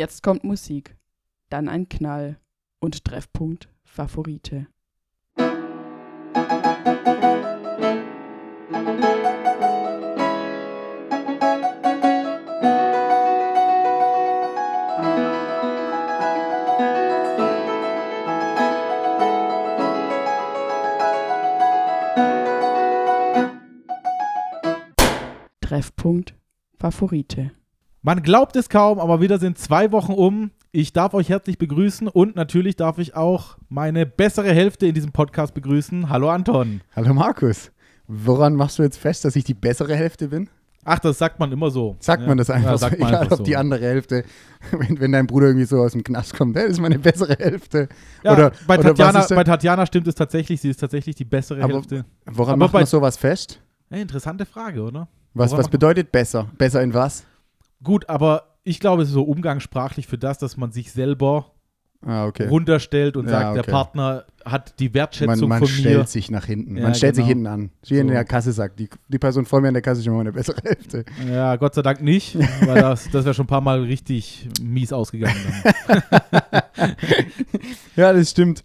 Jetzt kommt Musik, dann ein Knall und Treffpunkt Favorite. Treffpunkt Favorite. Man glaubt es kaum, aber wieder sind zwei Wochen um. Ich darf euch herzlich begrüßen und natürlich darf ich auch meine bessere Hälfte in diesem Podcast begrüßen. Hallo Anton. Hallo Markus. Woran machst du jetzt fest, dass ich die bessere Hälfte bin? Ach, das sagt man immer so. Sagt ja. man das einfach ja, so, egal einfach ob so. die andere Hälfte, wenn, wenn dein Bruder irgendwie so aus dem Knast kommt, das ist meine bessere Hälfte. Ja, oder, bei, oder Tatjana, bei Tatjana stimmt es tatsächlich, sie ist tatsächlich die bessere Aber Hälfte. Woran aber macht man sowas fest? Ey, interessante Frage, oder? Was, was bedeutet besser? Besser in was? Gut, aber ich glaube, es ist so umgangssprachlich für das, dass man sich selber Ah, okay. runterstellt und Ja, sagt, okay. der Partner hat die Man, Wertschätzung man von stellt mir. sich nach hinten. Ja, man stellt sich genau. hinten an. Wie in So. der Kasse sagt, die, die Person vor mir in der Kasse ist immer meine bessere Hälfte. Ja, Gott sei Dank nicht, weil das, das wäre schon ein paar Mal richtig mies ausgegangen. Ja, das stimmt.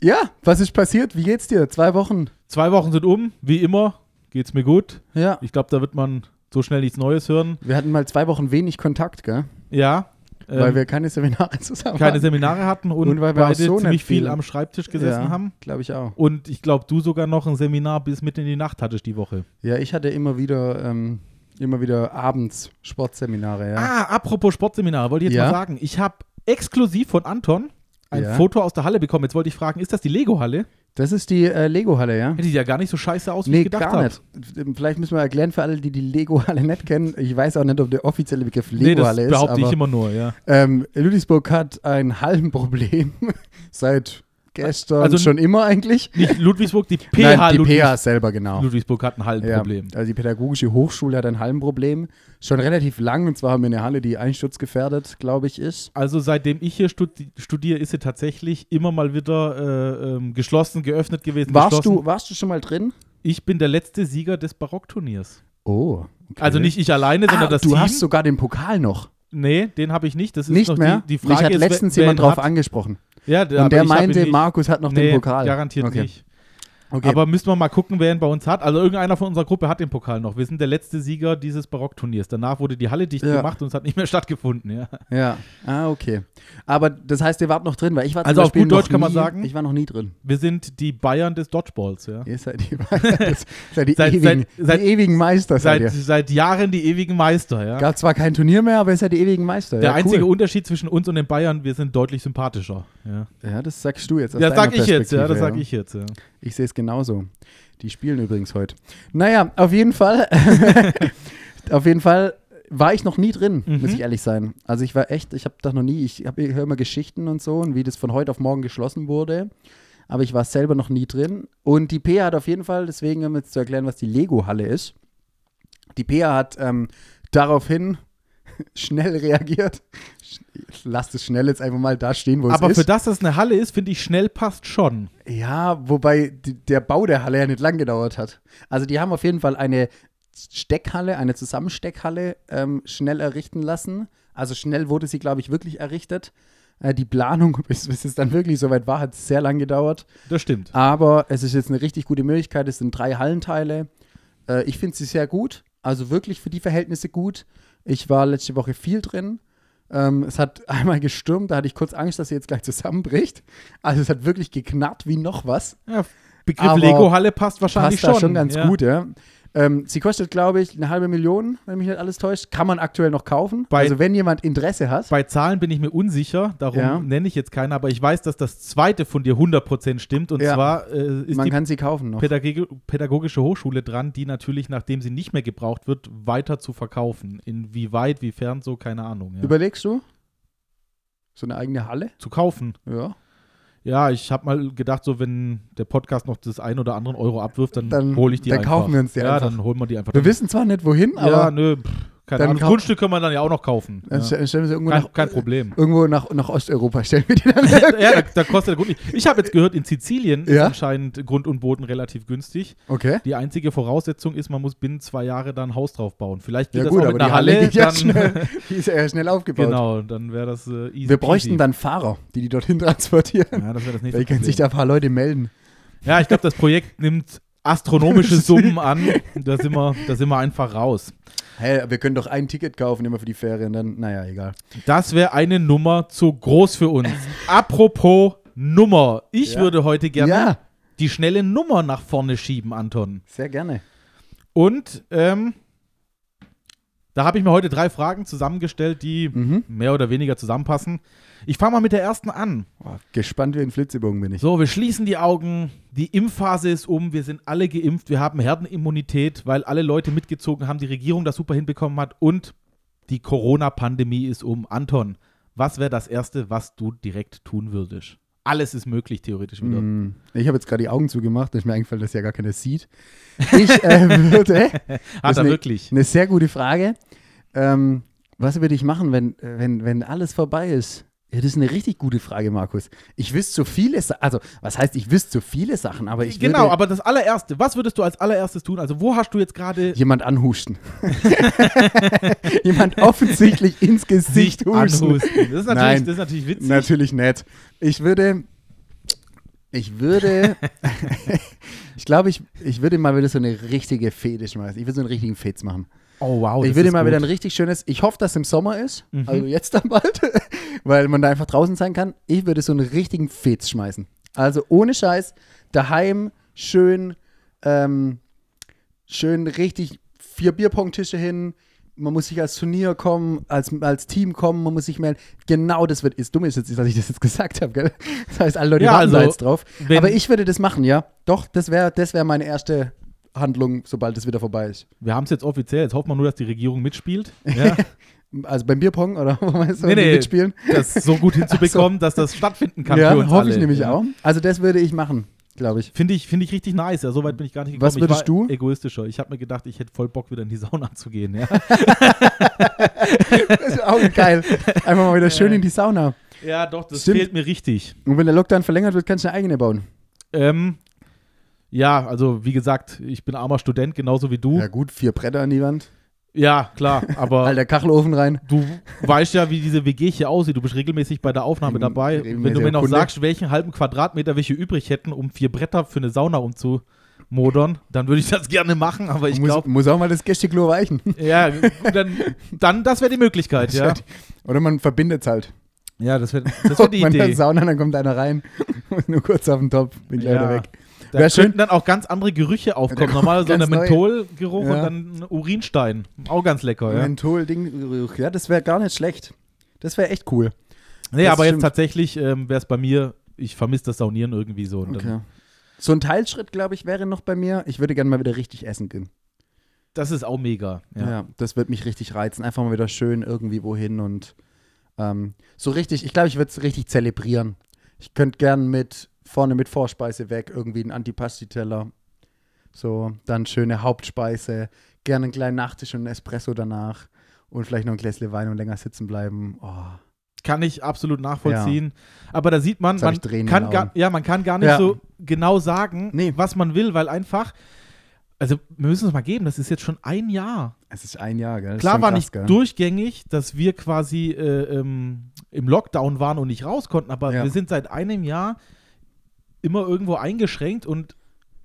Ja, was ist passiert? Wie geht's dir? Zwei Wochen? Zwei Wochen sind um, wie immer, geht's mir gut. Ja. Ich glaube, da wird man so schnell nichts Neues hören. Wir hatten mal zwei Wochen wenig Kontakt, gell? Ja, Weil ähm, wir keine Seminare zusammen keine hatten. Seminare hatten und, Und weil wir beide so ziemlich nicht viel am Schreibtisch gesessen ja, haben. Glaube ich auch. Und ich glaube, du sogar noch ein Seminar bis mitten in die Nacht hattest die Woche. Ja, ich hatte immer wieder, ähm, immer wieder abends Sportseminare, ja. Ah, apropos Sportseminare, wollte ich jetzt Ja? mal sagen. Ich habe exklusiv von Anton ein? Foto aus der Halle bekommen. Jetzt wollte ich fragen, ist das die Lego-Halle? Das ist die äh, Lego-Halle, ja? Die ja gar nicht so scheiße aus, wie Nee, ich gedacht gar habe. nicht. Vielleicht müssen wir erklären für alle, die die Lego-Halle nicht kennen. Ich weiß auch nicht, ob der offizielle Begriff Nee, das Lego-Halle ist. behaupte aber, ich immer nur, ja. Ähm, Ludwigsburg hat ein Hallenproblem seit gestern, Also schon immer eigentlich. Nicht Ludwigsburg, die PH Nein, die Ludwigs PH selber, genau. Ludwigsburg hat ein Ja, Hallenproblem. also die Pädagogische Hochschule hat ein Hallenproblem. Schon relativ lang, und zwar haben wir eine Halle, die einsturzgefährdet, glaube ich, ist. Also seitdem ich hier studi studiere, ist sie tatsächlich immer mal wieder äh, ähm, geschlossen, geöffnet gewesen. Warst geschlossen. du, warst du schon mal drin? Ich bin der letzte Sieger des Barockturniers. Oh. okay. Also nicht ich alleine, sondern ah, das du Team. hast sogar den Pokal noch. nee, den habe ich nicht. Das ist Nicht noch mehr? Die, die Frage Mich hat ist, letztens wer, jemand wer ihn drauf hat. angesprochen. Ja, Und der hab ihn meinte. Markus hat noch nee, den Pokal. garantiert Okay. nicht. Okay. Aber müssen wir mal gucken, wer ihn bei uns hat. Also irgendeiner von unserer Gruppe hat den Pokal noch. Wir sind der letzte Sieger dieses Barockturniers. Danach wurde die Halle dicht Ja. gemacht und es hat nicht mehr stattgefunden. Ja. ja. Ah, okay. Aber das heißt, ihr wart noch drin, weil ich war zum Also auf gut Deutsch kann man nie, sagen- Ich war noch nie drin. Wir sind die Bayern des Dodgeballs. Ja. Ihr seid die, das seid die, Seit- ewigen, seit- die ewigen Meister, seid Seit, ihr. seit Jahren die ewigen Meister. Ja. Gab zwar kein Turnier mehr, aber ihr seid die ewigen Meister. Der ja, einzige cool. Unterschied zwischen uns und den Bayern, wir sind deutlich sympathischer. Ja, Ja, das sagst du jetzt. aus ja sag ich jetzt. Ja, das sag ich jetzt. Ich sehe es genauso. Die spielen übrigens heute. Naja, auf jeden Fall. auf jeden Fall war ich noch nie drin, Mhm. muss ich ehrlich sein. Also ich war echt, ich habe da noch nie, ich, hab- ich höre immer Geschichten und so und wie das von heute auf morgen geschlossen wurde. Aber ich war selber noch nie drin. Und die PA hat auf jeden Fall, deswegen um jetzt zu erklären, was die Lego-Halle ist. Die PA hat ähm, daraufhin schnell reagiert. Lasst es schnell jetzt einfach mal da stehen, wo Aber es für ist. das, dass es eine Halle ist, finde ich, schnell passt schon. Ja, wobei die, der Bau der Halle ja nicht lang gedauert hat. Also die haben auf jeden Fall eine Steckhalle, eine Zusammensteckhalle ähm, schnell errichten lassen. Also schnell wurde sie, glaube ich, wirklich errichtet. Äh, die Planung, bis, bis es dann wirklich soweit war, hat sehr lang gedauert. Das stimmt. Aber es ist jetzt eine richtig gute Möglichkeit. Es sind drei Hallenteile. Äh, ich finde sie sehr gut. Also wirklich für die Verhältnisse gut. Ich war letzte Woche viel drin. Ähm, es hat einmal gestürmt, da hatte ich kurz Angst, dass sie jetzt gleich zusammenbricht. Also es hat wirklich geknarrt wie noch was. Ja, Begriff Lego-Halle passt wahrscheinlich Passt schon. schon ganz ja. gut, ja. Ähm, sie kostet, glaube ich, eine halbe Million, wenn mich nicht alles täuscht. Kann man aktuell noch kaufen. Bei- also wenn jemand Interesse hat. Bei Zahlen bin ich mir unsicher, darum Ja. nenne ich jetzt keine, aber ich weiß, dass das zweite von dir 100% stimmt. Und Ja. zwar äh, ist man die kann sie kaufen noch. Pädagog Pädagogische Hochschule dran, die natürlich, nachdem sie nicht mehr gebraucht wird, weiter zu verkaufen. Inwieweit, wiefern, so, keine Ahnung. Ja. Überlegst du? So eine eigene Halle? zu kaufen. Ja. Ja, ich habe mal gedacht, so wenn der Podcast noch das ein oder anderen Euro abwirft, dann, Dann- hole ich die dann einfach. kaufen wir uns die ja, einfach. dann holen wir die einfach. Wir Dann- wissen zwar nicht wohin, ja, aber nö, pff, keine Ahnung. Grundstück können wir dann ja auch noch kaufen. Dann Ja. stellen wir sie irgendwo, Kein, nach, kein Problem. irgendwo nach, nach Osteuropa. Stellen wir die dann. ja, da, da kostet der Grund nicht. Ich habe jetzt gehört, in Sizilien ist Ja? anscheinend Grund und Boden relativ günstig. Okay. Die einzige Voraussetzung ist, man muss binnen zwei Jahre dann ein Haus drauf bauen. Vielleicht geht Ja das gut, auch mit die einer Halle Halle. dann, schnell. Die ist ja schnell aufgebaut. genau, dann wäre das äh, easy Wir bräuchten dann Fahrer, die die dorthin transportieren. Ja, das wäre das nächste Vielleicht können sich da ein paar Leute melden. Ja, ich glaube, das Projekt nimmt astronomische Summen an. Da sind, wir, da sind wir einfach raus. Hey, wir können doch ein Ticket kaufen immer für die Ferien, dann, naja, egal. Das wäre eine Nummer zu groß für uns. Apropos Nummer. Ich Ja. würde heute gerne Ja, die schnelle Nummer nach vorne schieben, Anton. sehr gerne. Und ähm, da habe ich mir heute drei Fragen zusammengestellt, die Mhm. mehr oder weniger zusammenpassen. Ich fange mal mit der ersten an. Boah, gespannt wie ein Flitzebogen bin ich. So, wir schließen die Augen. Die Impfphase ist um. Wir sind alle geimpft. Wir haben Herdenimmunität, weil alle Leute mitgezogen haben, die Regierung das super hinbekommen hat. Und die Corona-Pandemie ist um. Anton, was wäre das Erste, was du direkt tun würdest? Alles ist möglich, theoretisch wieder. Mm, Ich habe jetzt gerade die Augen zugemacht, da ist mir eingefallen, dass ja gar keiner sieht. Ich äh, würde, Hat er eine- wirklich? eine sehr gute Frage. Ähm, was würde ich machen, wenn, wenn, wenn alles vorbei ist? Ja, das ist eine richtig gute Frage, Markus. Ich wüsste so viele Sachen, also was heißt, ich wüsste so viele Sachen, aber ich genau, aber das allererste, was würdest du als allererstes tun? Also, wo hast du jetzt gerade jemand anhusten. jemand offensichtlich ins Gesicht husten. anhusten? Das ist natürlich, Nein. das ist natürlich witzig. Natürlich nett. Ich würde, ich würde, ich glaube, ich, ich würde mal wieder so eine richtige Fete schmeißen. Ich würde so einen richtigen Fetz machen. Oh, wow. ich würde mal gut. wieder ein richtig schönes, ich hoffe, dass es im Sommer ist, Mhm. also jetzt dann bald, weil man da einfach draußen sein kann. Ich würde so einen richtigen Fetz schmeißen. Also ohne Scheiß, daheim schön, ähm, schön richtig vier Bierpongtische hin. Man muss sich als Turnier kommen, als, als Team kommen, man muss sich melden. Genau das wird, ist dumm ist jetzt, dass ich das jetzt gesagt habe, gell? Das heißt, alle Leute Ja, warten also, jetzt drauf. Aber ich würde das machen, ja. Doch, das wäre das wär meine erste Handlung, sobald es wieder vorbei ist. Wir haben es jetzt offiziell. Jetzt hoffen wir nur, dass die Regierung mitspielt. Ja, Also beim Bierpong oder wo meinst du, Nee, nee. mitspielen? das so gut hinzubekommen, dass das stattfinden kann ja, für uns hoffe alle. ich nämlich ja. auch. Also das würde ich machen, glaube ich. Finde ich, find ich richtig nice. Ja, so weit bin ich gar nicht gekommen. Was würdest du? egoistischer. Ich habe mir gedacht, ich hätte voll Bock, wieder in die Sauna zu gehen. Ja, Das ist auch geil. Einfach mal wieder schön in die Sauna. ja doch, das Stimmt. fehlt mir richtig. Und wenn der Lockdown verlängert wird, kannst du eine eigene bauen. Ähm, ja, also wie gesagt, ich bin armer Student, genauso wie du. Ja gut, vier Bretter an die Wand. Ja, klar, aber Alter Kachelofen rein. du weißt ja, wie diese WG hier aussieht. Du bist regelmäßig bei der Aufnahme dabei. Wenn du mir noch Kunde. sagst, welchen halben Quadratmeter welche übrig hätten, um vier Bretter für eine Sauna umzumodern, dann würde ich das gerne machen, aber ich muss, glaube, muss auch mal das Gästeklo weichen. ja, dann, dann das wäre die Möglichkeit, ja. Oder man verbindet es halt. Ja, das wäre das wär die man Idee. hat Sauna, dann kommt einer rein. Muss nur kurz auf den Topf. Bin gleich Ja. wieder weg. Da Wär schön- könnten dann auch ganz andere Gerüche aufkommen. Normalerweise so ein. Mentholgeruch Ja. und dann ein Urinstein. Auch ganz lecker, ja. Menthol-Ding. Ja, das wäre gar nicht schlecht. Das wäre echt cool. Nee, das aber jetzt tatsächlich ähm, wäre es bei mir, ich vermisse das Saunieren irgendwie so. Okay. So ein Teilschritt, glaube ich, wäre noch bei mir. Ich würde gerne mal wieder richtig essen gehen. das ist auch mega. Ja. Ja. das wird mich richtig reizen. Einfach mal wieder schön irgendwie wohin und ähm, so richtig, ich glaube, ich würde es richtig zelebrieren. Ich könnte gern mit vorne mit Vorspeise weg, irgendwie einen Antipasti-Teller. So, dann schöne Hauptspeise, gerne einen kleinen Nachtisch und einen Espresso danach und vielleicht noch ein Gläschen Wein und länger sitzen bleiben. Oh, Kann ich absolut nachvollziehen. Aber da sieht man, man kann, gar, ja, man kann gar nicht Ja. so genau sagen, Nee. was man will, weil einfach, also wir müssen es mal geben, das ist jetzt schon ein Jahr. es ist ein Jahr, gell? Klar war krass, nicht gell? durchgängig, dass wir quasi äh, ähm, im Lockdown waren und nicht raus konnten, aber Ja. wir sind seit einem Jahr immer irgendwo eingeschränkt und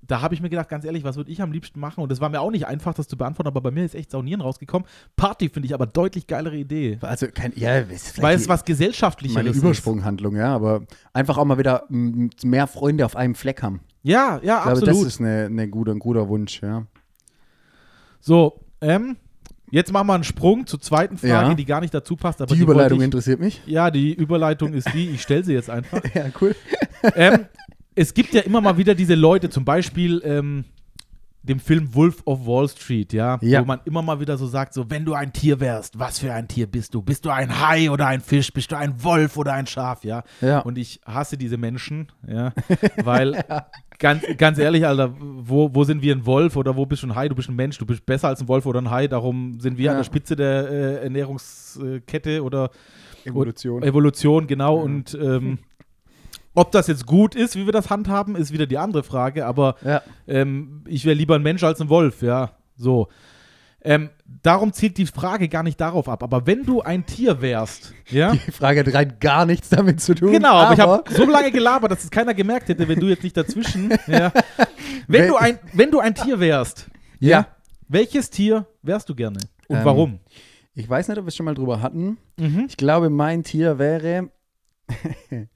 da habe ich mir gedacht, ganz ehrlich, was würde ich am liebsten machen? Und das war mir auch nicht einfach, das zu beantworten, aber bei mir ist echt Saunieren rausgekommen. Party finde ich aber deutlich geilere Idee. Also, kein, ja, ist Weil es was gesellschaftlicheres meine ist. Übersprunghandlung, ja, aber einfach auch mal wieder mehr Freunde auf einem Fleck haben. Ja, ja, Ich glaube, absolut. das ist eine, eine gute, ein guter Wunsch, ja. so, ähm, jetzt machen wir einen Sprung zur zweiten Frage, Ja. die gar nicht dazu passt. Aber die Überleitung ich, interessiert mich. Ja, die Überleitung ist die, ich stelle sie jetzt einfach. Ja, cool. ähm, es gibt ja immer mal wieder diese Leute, zum Beispiel, ähm, dem Film Wolf of Wall Street, ja, Ja. wo man immer mal wieder so sagt, so wenn du ein Tier wärst, was für ein Tier bist du? Bist du ein Hai oder ein Fisch? Bist du ein Wolf oder ein Schaf, ja? Ja. Und ich hasse diese Menschen, ja, weil ganz, ganz ehrlich, Alter, wo, wo sind wir ein Wolf oder wo bist du ein Hai? Du bist ein Mensch, du bist besser als ein Wolf oder ein Hai, darum sind wir Ja. an der Spitze der äh, Ernährungskette oder Evolution. Evolution, genau. Ja. Und ähm, ob das jetzt gut ist, wie wir das handhaben, ist wieder die andere Frage. Aber ja. ähm, ich wäre lieber ein Mensch als ein Wolf, ja. So. Ähm, darum zielt die Frage gar nicht darauf ab. Aber wenn du ein Tier wärst, ja. Die Frage hat rein gar nichts damit zu tun. Genau, aber, ich habe so lange gelabert, dass es keiner gemerkt hätte, wenn du jetzt nicht dazwischen. ja. wenn, Wenn- du ein, wenn du ein Tier wärst, Ja. welches Tier wärst du gerne? Und Ähm, warum? Ich weiß nicht, ob wir es schon mal drüber hatten. Mhm. Ich glaube, mein Tier wäre.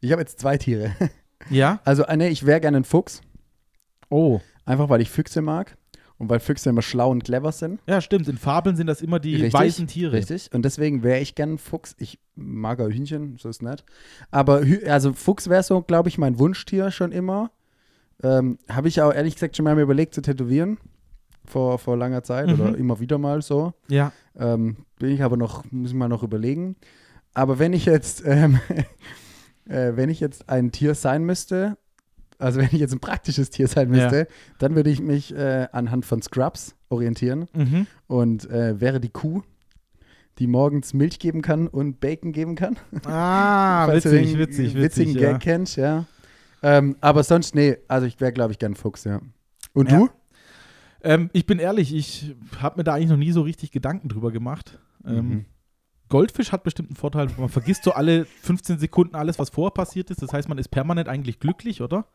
ich habe jetzt zwei Tiere. Ja. Also, äh, nee, ich wäre gerne ein Fuchs. Oh. Einfach weil ich Füchse mag. Und weil Füchse immer schlau und clever sind. Ja, stimmt. In Fabeln sind das immer die Richtig, weißen Tiere. Richtig. Und deswegen wäre ich gern ein Fuchs. Ich mag auch Hühnchen, so ist nett. Aber also Fuchs wäre so, glaube ich, mein Wunschtier schon immer. Ähm, Habe ich auch ehrlich gesagt schon mal überlegt zu tätowieren. Vor, vor langer Zeit Mhm. oder immer wieder mal so. Ja. Ähm, bin ich aber noch, muss ich mal noch überlegen. Aber wenn ich jetzt, ähm, äh, wenn ich jetzt ein Tier sein müsste, also wenn ich jetzt ein praktisches Tier sein Ja. müsste, dann würde ich mich äh, anhand von Scrubs orientieren Mhm. und äh, wäre die Kuh, die morgens Milch geben kann und Bacon geben kann. Ah, witzig, den witzig, witzig. witzigen ja. Gag kennst, ja. Ähm, aber sonst, nee, also ich wäre, glaube ich, gern Fuchs, ja. Und Ja. du? Ähm, ich bin ehrlich, ich habe mir da eigentlich noch nie so richtig Gedanken drüber gemacht. Ähm, Mhm. Goldfisch hat bestimmt einen Vorteil. Man vergisst so alle 15 Sekunden alles, was vorher passiert ist. Das heißt, man ist permanent eigentlich glücklich, oder?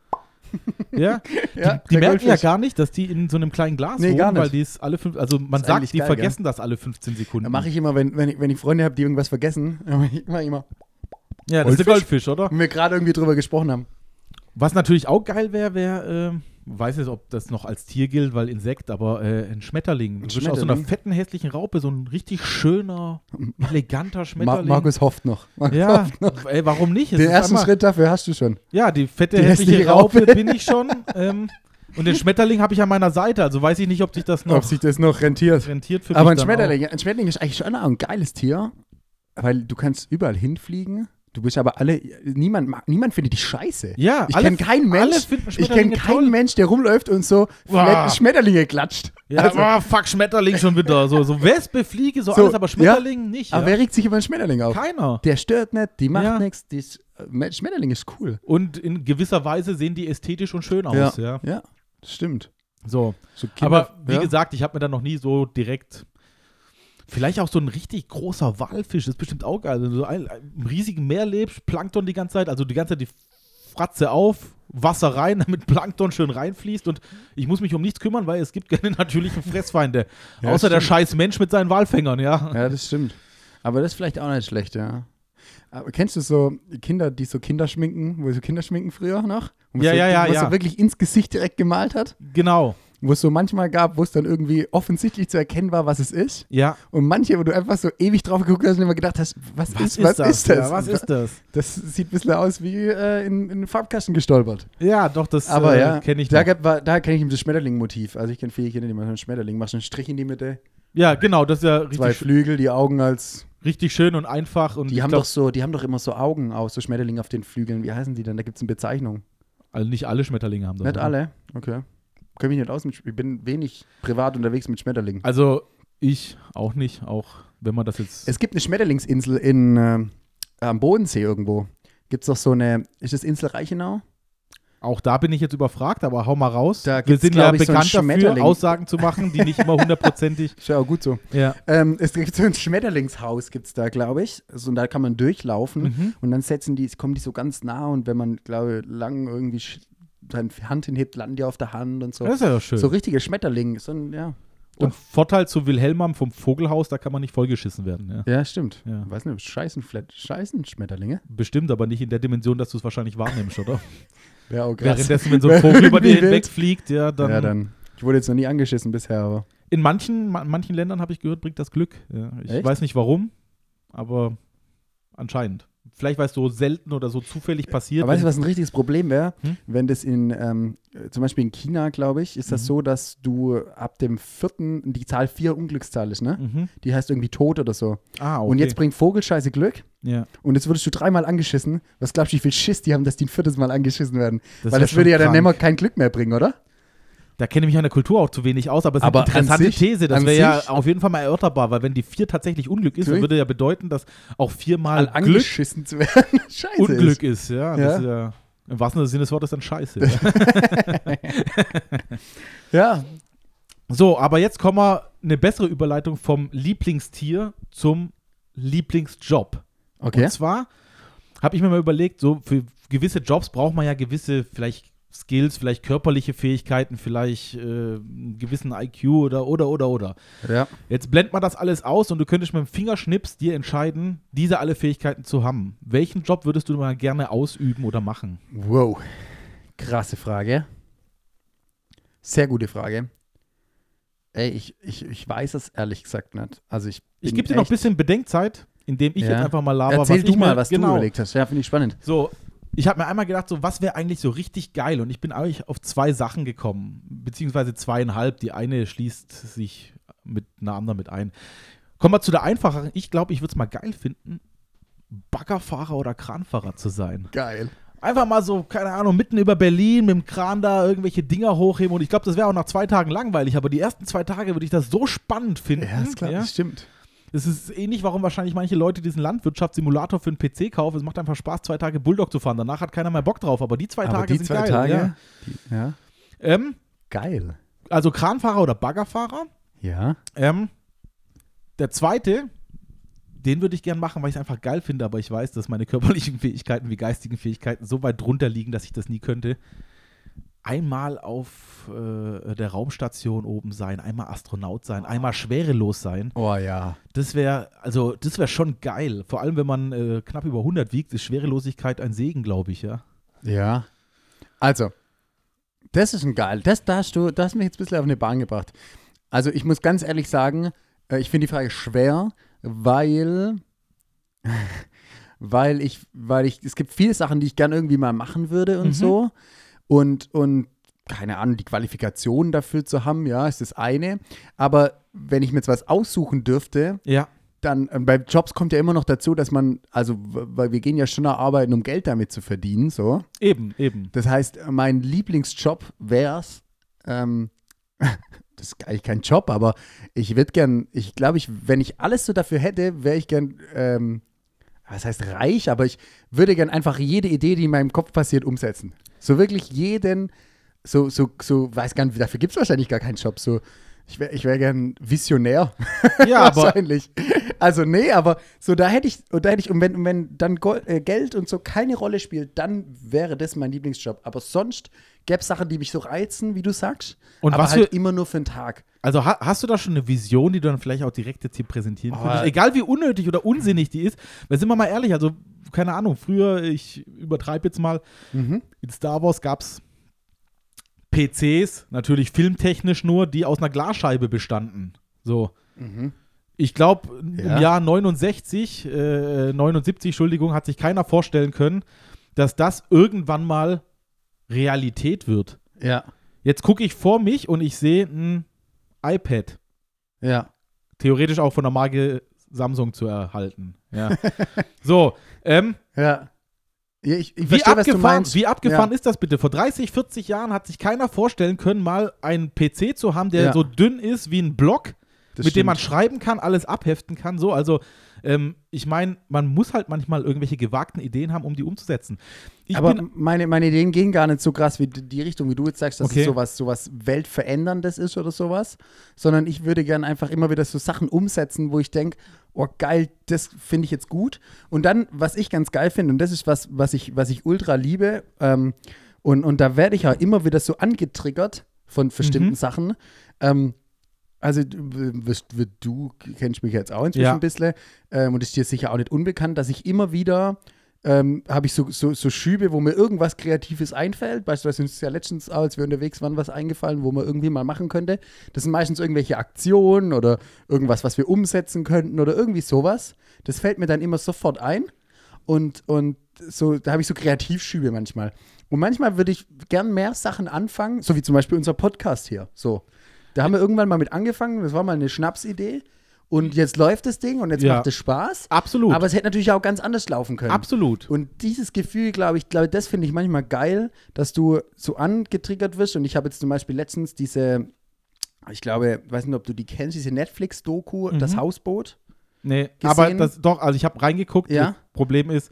Ja, Ja, die der merken ja Goldfisch. gar nicht, dass die in so einem kleinen Glas Nee, wohnen, gar nicht. weil die ist alle fünf, also man sagt, die geil, vergessen das alle 15 Sekunden. Da mache ich immer, wenn, wenn, ich, wenn ich Freunde habe, die irgendwas vergessen, dann mach ich ich immer, ja, das ist der Goldfisch? Oder? und wir gerade irgendwie drüber gesprochen haben. Was natürlich auch geil wäre, wäre, ähm, weiß nicht, ob das noch als Tier gilt, weil Insekt, aber äh, ein Schmetterling. Du bist aus so einer Schmetterling? fetten, hässlichen Raupe, so ein richtig schöner, eleganter Schmetterling. Markus hofft noch. Markus ja, hofft noch. ey, warum nicht? Es Den ersten einmal- Schritt dafür hast du schon. Ja, die fette, Die hässliche hässliche Raupe, Raupe. bin ich schon. Ähm, und den Schmetterling habe ich an meiner Seite, also weiß ich nicht, ob sich das noch Ob sich das noch rentiert. rentiert für Aber ein Schmetterling, ein Schmetterling ist eigentlich schon ein geiles Tier, weil du kannst überall hinfliegen. Du bist aber alle, niemand, mag, niemand findet dich scheiße. Ja, Ich kenne keinen Mensch, ich kenne keinen. Mensch, der rumläuft und so Boah. Schmetterlinge klatscht. Ja, Also- oh, fuck, Schmetterling schon wieder. So, so Wespe, Fliege, so, So, alles, aber Schmetterling nicht. Ja. Aber wer regt sich über einen Schmetterling auf? Keiner. Der stört nicht, die macht Ja. nichts. Die ist, äh, Schmetterling ist cool. Und in gewisser Weise sehen die ästhetisch und schön aus. Ja. Ja, das stimmt. So. So Aber wie ja. gesagt, ich habe mir da noch nie so direkt. Vielleicht auch so ein richtig großer Walfisch, das ist bestimmt auch geil. Wenn du so ein, im riesigen Meer lebst, Plankton die ganze Zeit, also die ganze Zeit die Fratze auf, Wasser rein, damit Plankton schön reinfließt und ich muss mich um nichts kümmern, weil es gibt keine natürlichen Fressfeinde. Ja, Außer der scheiß Mensch mit seinen Walfängern, ja. Ja, das stimmt. Aber das ist vielleicht auch nicht schlecht, ja. Aber kennst du so Kinder, die so Kinder schminken, wo so Kinder schminken früher noch? Ja, so, ja, ja, ja. so wirklich ins Gesicht direkt gemalt hat? Genau. Wo es so manchmal gab, wo es dann irgendwie offensichtlich zu erkennen war, was es ist. Ja. Und manche, wo du einfach so ewig drauf geguckt hast und immer gedacht hast, was, ist, was ist das? Ja, was ist das? Das sieht ein bisschen aus wie äh, in, in den Farbkasten gestolpert. Ja, doch, das Aber äh, ja, kenne ich da, da kenne ich ihm das Schmetterling-Motiv. Also ich kenne viele Kinder, die machen einen Schmetterling, machst einen Strich in die Mitte, Ja, genau, das ist ja zwei richtig, Flügel, die Augen als richtig schön und einfach. Und Die haben glaub, doch so, die haben doch immer so Augen aus, so Schmetterlinge auf den Flügeln. Wie heißen die denn? Da gibt es eine Bezeichnung. Also nicht alle Schmetterlinge haben das. nicht oder? alle? Okay. Kenn mich nicht aus. mit Ich bin wenig privat unterwegs mit Schmetterlingen. Also ich auch nicht, auch wenn man das jetzt. Es gibt eine Schmetterlingsinsel in, äh, am Bodensee irgendwo. Gibt es doch so eine, ist das Insel Reichenau? auch da bin ich jetzt überfragt, aber hau mal raus. Da Wir sind ja ich, so bekannt dafür. Aussagen zu machen, die nicht immer hundertprozentig. Ist ja auch gut so. ja. Ähm, es gibt so ein Schmetterlingshaus, gibt es da, glaube ich. Also, und da kann man durchlaufen Mhm. und dann setzen die, kommen die so ganz nah und wenn man, glaube ich, lang irgendwie seine Hand hinhebt, landen die auf der Hand und so. Das ist ja schön. So richtige Schmetterlinge. So ein, ja. und Vorteil zu Wilhelmam vom Vogelhaus, da kann man nicht vollgeschissen werden. Ja. ja, stimmt. Ja. Weiß nicht, Scheißen, Scheißen Schmetterlinge. Bestimmt, aber nicht in der Dimension, dass du es wahrscheinlich wahrnimmst, oder? Wäre auch krass. Währenddessen, wenn so ein Vogel über dir hinwegfliegt, ja, dann. ja, dann. Ich wurde jetzt noch nie angeschissen bisher, aber. In manchen, ma- manchen Ländern habe ich gehört, bringt das Glück. Ja. Ich Echt? weiß nicht warum, aber anscheinend. Vielleicht, weil es so selten oder so zufällig passiert. Aber weißt du, was ein richtiges Problem wäre? Hm? Wenn das in, ähm, äh, zum Beispiel in China, glaube ich, ist das Mhm. so, dass du ab dem vierten, die Zahl vier Unglückszahl ist, ne? Mhm. Die heißt irgendwie tot oder so. Ah, okay. Und jetzt bringt Vogelscheiße Glück ja, und jetzt wurdest du dreimal angeschissen. Was glaubst du, wie viel Schiss die haben, dass die ein viertes Mal angeschissen werden? das Weil das würde ja dann krank. immer kein Glück mehr bringen, oder? Da kenne ich mich an der Kultur auch zu wenig aus, aber es ist Aber eine an interessante sich- These. Das an wäre ja auf jeden Fall mal erörterbar, weil wenn die vier tatsächlich Unglück ist, würde ja bedeuten, dass auch viermal Mal Glück angeschissen zu werden. Scheiße. Unglück ist. Ja, Ja. Das ist ja im wahrsten Sinne des Wortes dann scheiße. ja. Ja. so, aber jetzt kommen wir eine bessere Überleitung vom Lieblingstier zum Lieblingsjob. Okay. Und zwar habe ich mir mal überlegt, so für gewisse Jobs braucht man ja gewisse vielleicht Skills, vielleicht körperliche Fähigkeiten, vielleicht äh, einen gewissen IQ oder oder oder oder. Ja. Jetzt blendet man das alles aus und du könntest mit dem Fingerschnips dir entscheiden, diese alle Fähigkeiten zu haben. Welchen Job würdest du mal gerne ausüben oder machen? Wow. Krasse Frage. Sehr gute Frage. Ey, ich, ich, ich weiß es ehrlich gesagt nicht. Also ich Ich gebe dir noch ein bisschen Bedenkzeit, indem ich Ja. jetzt einfach mal laber, Erzähl was du ich mal, mir, was genau, du überlegt hast. Ja, finde ich spannend. So, ich habe mir einmal gedacht, so was wäre eigentlich so richtig geil und ich bin eigentlich auf zwei Sachen gekommen, beziehungsweise zweieinhalb. Die eine schließt sich mit einer anderen mit ein. Kommen wir zu der einfacheren. Ich glaube, ich würde es mal geil finden, Baggerfahrer oder Kranfahrer zu sein. Geil. Einfach mal so, keine Ahnung, mitten über Berlin mit dem Kran da irgendwelche Dinger hochheben und ich glaube, das wäre auch nach zwei Tagen langweilig, aber die ersten zwei Tage würde ich das so spannend finden. Ja, ist klar, ja? das stimmt. Das ist ähnlich, warum wahrscheinlich manche Leute diesen Landwirtschaftssimulator für einen PC kaufen. Es macht einfach Spaß, zwei Tage Bulldog zu fahren. Danach hat keiner mehr Bock drauf, aber die zwei Aber Tage die sind zwei geil. Tage, Ja. die, ja. Ähm, Geil. also Kranfahrer oder Baggerfahrer. Ja. Ähm, der zweite, den würde ich gern machen, weil ich es einfach geil finde, aber ich weiß, dass meine körperlichen Fähigkeiten wie geistigen Fähigkeiten so weit drunter liegen, dass ich das nie könnte. Einmal auf äh, der Raumstation oben sein, einmal Astronaut sein, einmal schwerelos sein. Oh ja. Das wäre, also das wäre schon geil. Vor allem, wenn man äh, knapp über 100 wiegt, ist Schwerelosigkeit ein Segen, glaube ich, ja. Ja. Also, das ist ein geil. Das, da hast du, das hast mich jetzt ein bisschen auf eine Bahn gebracht. Also, ich muss ganz ehrlich sagen, äh, ich finde die Frage schwer, weil, weil ich, weil ich, es gibt viele Sachen, die ich gern irgendwie mal machen würde und Mhm. so. Und, und keine Ahnung, die Qualifikation dafür zu haben, ja, ist das eine. Aber wenn ich mir jetzt was aussuchen dürfte, Ja. dann äh, bei Jobs kommt ja immer noch dazu, dass man, also, weil wir gehen ja schon arbeiten, um Geld damit zu verdienen, so. Eben, eben. Das heißt, mein Lieblingsjob wäre es, ähm, das ist eigentlich kein Job, aber ich würde gern, ich glaube, ich, wenn ich alles so dafür hätte, wäre ich gern, ähm, was heißt reich, aber ich würde gern einfach jede Idee, die in meinem Kopf passiert, umsetzen. So wirklich jeden, so, so, so, weiß gar nicht, dafür gibt es wahrscheinlich gar keinen Job, so. Ich wäre ich wär gern Visionär. Ja, Wahrscheinlich. Also, nee, aber so, da hätte ich, und da hätte ich, und wenn, und wenn dann Gold, äh, Geld und so keine Rolle spielt, dann wäre das mein Lieblingsjob. Aber sonst gäbe es Sachen, die mich so reizen, wie du sagst. Und aber was halt für- immer nur für einen Tag. Also ha hast du da schon eine Vision, die du dann vielleicht auch direkt jetzt hier präsentieren Oh. könntest? Egal wie unnötig oder unsinnig die ist. Weil sind wir mal ehrlich, also keine Ahnung, früher, ich übertreibe jetzt mal, Mhm. in Star Wars gab es PCs, natürlich filmtechnisch nur, die aus einer Glasscheibe bestanden. So. Mhm. Ich glaube, im Ja. Jahr 69, äh, 79, Entschuldigung, hat sich keiner vorstellen können, dass das irgendwann mal Realität wird. Ja. Jetzt gucke ich vor mich und ich sehe ein iPad. Ja. theoretisch auch von der Marke Samsung zu erhalten. Ja. so, ähm, Ja. Ja ich, ich wie, verstehe, abgefahren, wie abgefahren Ja. ist das bitte? Vor 30, 40 Jahren hat sich keiner vorstellen können, mal einen PC zu haben, der Ja. so dünn ist wie ein Block, Mit dem man stimmt. schreiben kann, alles abheften kann. So, also ähm, ich meine, man muss halt manchmal irgendwelche gewagten Ideen haben, um die umzusetzen. Ich aber meine, meine Ideen gehen gar nicht so krass wie die die Richtung, wie du jetzt sagst, dass Okay. es sowas, sowas Weltveränderndes ist oder sowas, sondern ich würde gern einfach immer wieder so Sachen umsetzen, wo ich denke, oh geil, das finde ich jetzt gut. Und dann, was ich ganz geil finde, und das ist was, was ich, was ich ultra liebe, ähm, und, und da werde ich ja immer wieder so angetriggert von bestimmten Mhm. Sachen. Ähm, also wird- du kennst mich jetzt auch inzwischen Ja. ein bisschen ähm, und ist dir sicher auch nicht unbekannt, dass ich immer wieder ähm, habe ich so, so, so Schübe, wo mir irgendwas Kreatives einfällt. Beispielsweise uns ist ja letztens, auch, als wir unterwegs waren, was eingefallen, wo man irgendwie mal machen könnte. Das sind meistens irgendwelche Aktionen oder irgendwas, was wir umsetzen könnten oder irgendwie sowas. Das fällt mir dann immer sofort ein. und, und so, da habe ich so Kreativschübe manchmal. Und manchmal würde ich gern mehr Sachen anfangen, so wie zum Beispiel unser Podcast hier. So. Da haben wir irgendwann mal mit angefangen, das war mal eine Schnapsidee. Und jetzt läuft das Ding und jetzt Ja. macht es Spaß. Absolut. Aber es hätte natürlich auch ganz anders laufen können. Absolut. Und dieses Gefühl, glaube ich, glaube, das finde ich manchmal geil, dass du so angetriggert wirst. Und ich habe jetzt zum Beispiel letztens diese, ich glaube, weiß nicht, ob du die kennst, diese Netflix-Doku, Mhm. das Hausboot. Nee, gesehen? aber das doch, also ich habe reingeguckt. Ja. Das Problem ist,